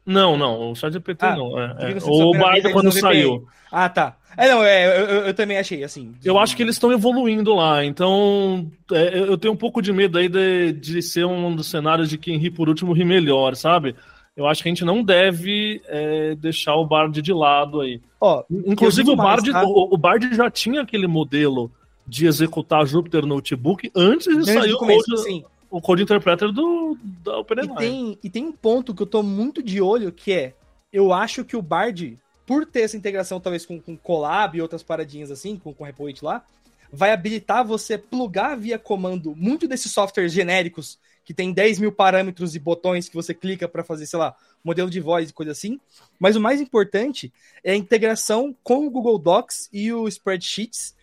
não, não, o ChatGPT ah, não. É, é. O Bard quando saiu. Ah, tá. É, não, é, eu, eu, também achei, assim. Eu acho que eles estão evoluindo lá, então é, eu tenho um pouco de medo aí de, de ser um dos cenários de quem ri por último ri melhor, sabe? Eu acho que a gente não deve é, deixar o Bard de lado aí. Ó, Inclusive o Bard, mais, tá? o, o, Bard já tinha aquele modelo de executar Jupyter Notebook antes de sair o code, sim. o code interpreter do, da OpenAI. E tem, e tem um ponto que eu tô muito de olho, que é, eu acho que o Bard por ter essa integração talvez com, com Colab e outras paradinhas assim, com, com Repoit lá, vai habilitar você plugar via comando muito desses softwares genéricos que tem 10 mil parâmetros e botões que você clica para fazer, sei lá, modelo de voz e coisa assim. Mas o mais importante é a integração com o Google Docs e o Spreadsheets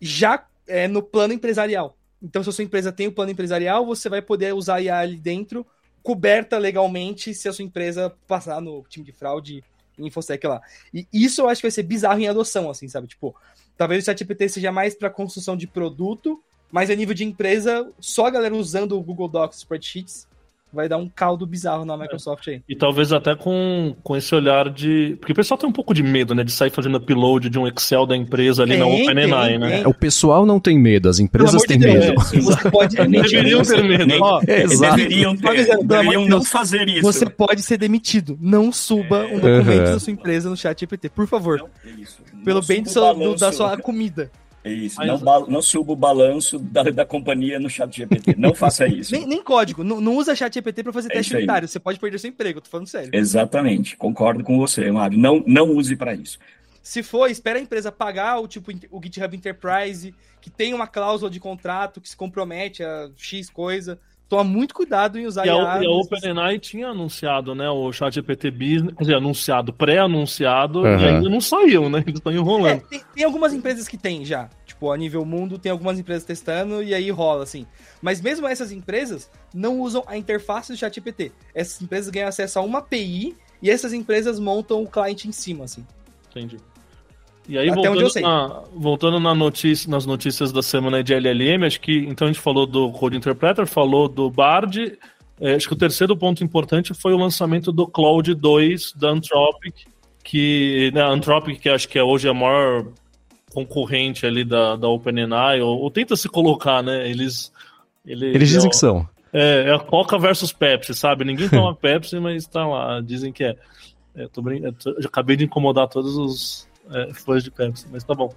já é, no plano empresarial. Então, se a sua empresa tem o plano empresarial, você vai poder usar a IA ali dentro, coberta legalmente, se a sua empresa passar no time de fraude InfoSec lá. E isso eu acho que vai ser bizarro em adoção, assim, sabe? Tipo, talvez o ChatGPT seja mais para construção de produto, mas a nível de empresa, só a galera usando o Google Docs, Spreadsheets, vai dar um caldo bizarro na Microsoft aí. E talvez até com, com esse olhar de. Porque o pessoal tem um pouco de medo, né? De sair fazendo upload de um Excel da empresa ali tem, na OpenAI, né? Tem. O pessoal não tem medo, as empresas têm de medo. É, você pode deveriam ter medo. Nem, é, deveriam, ter, deveriam não fazer isso. Você pode ser demitido. Não suba um documento uhum. da sua empresa no chat GPT, por favor. Não, é Pelo bem do seu, do, da sua comida. É isso. Mas... Não, não suba o balanço da, da companhia no chat GPT. Não faça isso. nem, nem, código. Não, não usa chat GPT para fazer é teste unitário. Você pode perder seu emprego. Tô falando sério. Exatamente. Concordo com você, Mário. Não, não use para isso. Se for, espera a empresa pagar o tipo o GitHub Enterprise, que tem uma cláusula de contrato que se compromete a X coisa. Toma muito cuidado em usar e a, e a OpenAI tinha anunciado, né, o ChatGPT Business, quer dizer, anunciado, pré-anunciado, uhum. e ainda não saiu, né? Eles estão enrolando. É, tem, tem, algumas empresas que tem já. Tipo, a nível mundo, tem algumas empresas testando e aí rola, assim. Mas mesmo essas empresas não usam a interface do ChatGPT. Essas empresas ganham acesso a uma API e essas empresas montam o cliente em cima, assim. Entendi. E aí, Até voltando, na, voltando na notícia, nas notícias da semana de LLM, acho que então a gente falou do Code Interpreter, falou do Bard. É, acho que o terceiro ponto importante foi o lançamento do Cloud 2 da Anthropic, que né, a Anthropic, que acho que é hoje a maior concorrente ali da, da OpenAI, ou, ou tenta se colocar, né? Eles. Eles, eles dizem é, que são. É, é a Coca versus Pepsi, sabe? Ninguém toma Pepsi, mas tá lá, dizem que é. é tô brin... Eu acabei de incomodar todos os é, fãs de Pepsi, mas tá bom.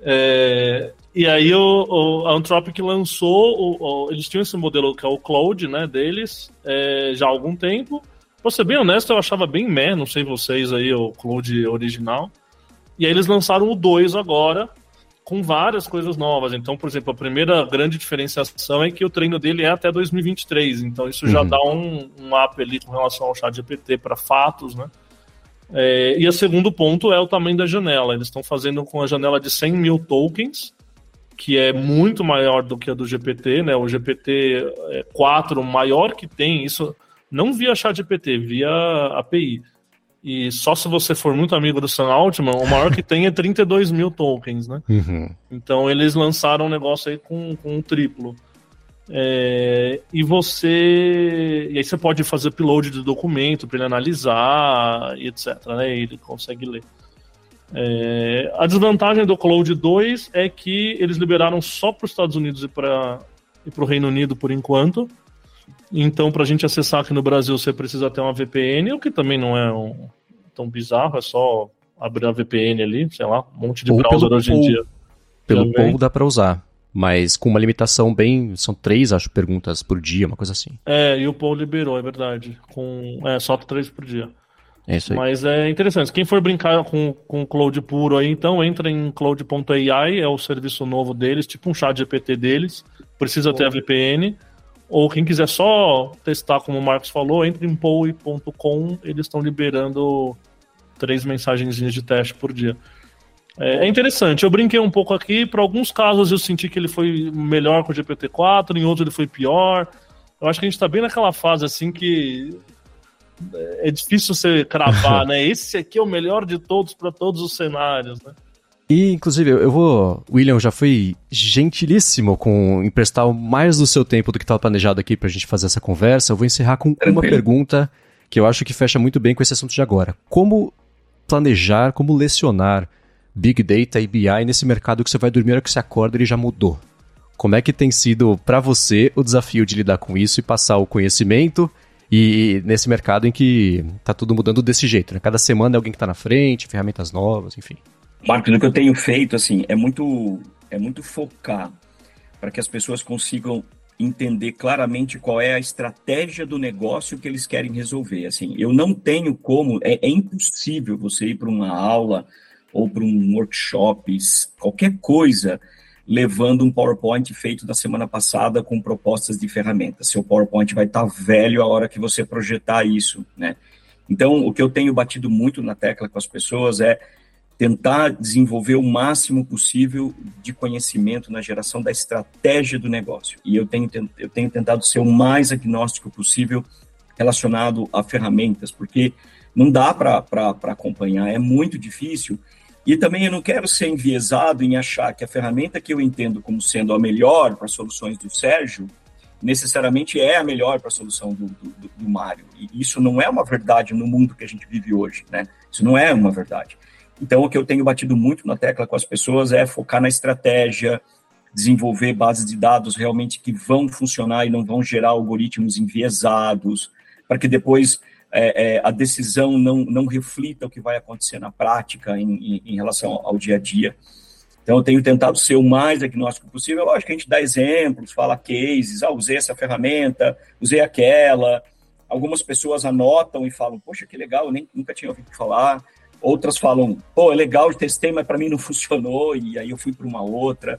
É, e aí o, o, a Anthropic lançou, o, eles tinham esse modelo que é o Cloud, né, deles, é, já há algum tempo. Pra ser bem honesto, eu achava bem meh, não sei vocês aí, o Cloud original. E aí eles lançaram o 2 agora, com várias coisas novas. Então, por exemplo, a primeira grande diferenciação é que o treino dele é até 2023. Então, isso já uhum. dá um, um up ali com relação ao chat GPT para fatos, né? É, e o segundo ponto é o tamanho da janela. Eles estão fazendo com a janela de 100 mil tokens, que é muito maior do que a do GPT, né? O GPT 4 maior que tem, isso não via chat GPT, via API. E só se você for muito amigo do Sam Altman, o maior que tem é 32 mil tokens, né? Uhum. Então eles lançaram um negócio aí com, com um triplo. É, e você. E aí você pode fazer upload de documento para ele analisar e etc. Né? E ele consegue ler. É, a desvantagem do Cloud 2 é que eles liberaram só para os Estados Unidos e para o Reino Unido por enquanto. Então, para a gente acessar aqui no Brasil, você precisa ter uma VPN, o que também não é um, tão bizarro, é só abrir a VPN ali, sei lá, um monte de Ou browser hoje em dia. Pelo também. dá para usar mas com uma limitação bem. São três, acho, perguntas por dia, uma coisa assim. É, e o Paul liberou, é verdade. Com, é, só três por dia. É isso aí. Mas é interessante. Quem for brincar com, com Cloud puro aí, então entra em cloud.ai, é o serviço novo deles, tipo um chat GPT deles. Precisa ter a VPN. Ou quem quiser só testar, como o Marcos falou, entre em poe.com, eles estão liberando três mensagenzinhas de teste por dia. É, é, interessante. Eu brinquei um pouco aqui. Para alguns casos eu senti que ele foi melhor com o GPT-4, em outros ele foi pior. Eu acho que a gente está bem naquela fase assim que é difícil você cravar, né? Esse aqui é o melhor de todos para todos os cenários, né? E, inclusive, eu vou. William já foi gentilíssimo com emprestar mais do seu tempo do que estava planejado aqui para a gente fazer essa conversa. Eu vou encerrar com uma pergunta que eu acho que fecha muito bem com esse assunto de agora. Como planejar, como lecionar Big Data e BI nesse mercado que você vai dormir, a hora que você acorda ele já mudou. Como é que tem sido para você o desafio de lidar com isso e passar o conhecimento e nesse mercado em que tá tudo mudando desse jeito, né? Cada semana é alguém que tá na frente, ferramentas novas, enfim. Marcos, o que eu tenho feito assim é muito é muito focar para que as pessoas consigam entender claramente qual é a estratégia do negócio que eles querem resolver. Assim, eu não tenho como, é, é impossível você ir para uma aula ou para um workshop, qualquer coisa, levando um PowerPoint feito da semana passada com propostas de ferramentas. Seu PowerPoint vai estar tá velho a hora que você projetar isso, né? Então, o que eu tenho batido muito na tecla com as pessoas é tentar desenvolver o máximo possível de conhecimento na geração da estratégia do negócio. E eu tenho, eu tenho tentado ser o mais agnóstico possível relacionado a ferramentas, porque não dá para acompanhar, é muito difícil e também eu não quero ser enviesado em achar que a ferramenta que eu entendo como sendo a melhor para soluções do Sérgio necessariamente é a melhor para a solução do, do, do Mário. E isso não é uma verdade no mundo que a gente vive hoje, né? Isso não é uma verdade. Então, o que eu tenho batido muito na tecla com as pessoas é focar na estratégia, desenvolver bases de dados realmente que vão funcionar e não vão gerar algoritmos enviesados, para que depois é, é, a decisão não, não reflita o que vai acontecer na prática em, em, em, relação ao dia a dia. Então, eu tenho tentado ser o mais agnóstico possível. Lógico que a gente dá exemplos, fala cases, ah, usei essa ferramenta, usei aquela. Algumas pessoas anotam e falam, poxa, que legal, eu nem, nunca tinha ouvido falar. Outras falam, pô, é legal, testei, mas para mim não funcionou, e aí eu fui para uma outra.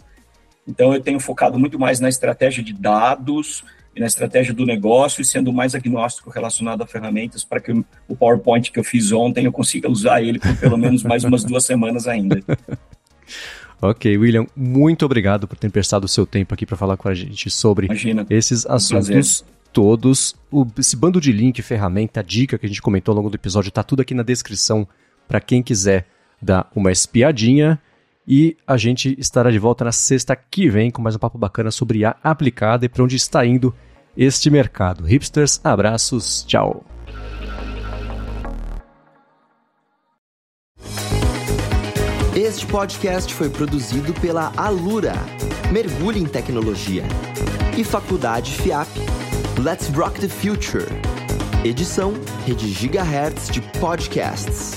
Então, eu tenho focado muito mais na estratégia de dados, na estratégia do negócio e sendo mais agnóstico relacionado a ferramentas para que o PowerPoint que eu fiz ontem eu consiga usar ele por pelo menos mais umas duas semanas ainda. Ok, William, muito obrigado por ter emprestado o seu tempo aqui para falar com a gente sobre Imagina, esses assuntos todos. O, esse bando de link, ferramenta, dica que a gente comentou ao longo do episódio, está tudo aqui na descrição para quem quiser dar uma espiadinha. E a gente estará de volta na sexta que vem com mais um papo bacana sobre a aplicada e para onde está indo este mercado. Hipsters, abraços, tchau. Este podcast foi produzido pela Alura. Mergulhe em tecnologia. E Faculdade FIAP. Let's Rock the Future. Edição Rede Gigahertz de Podcasts.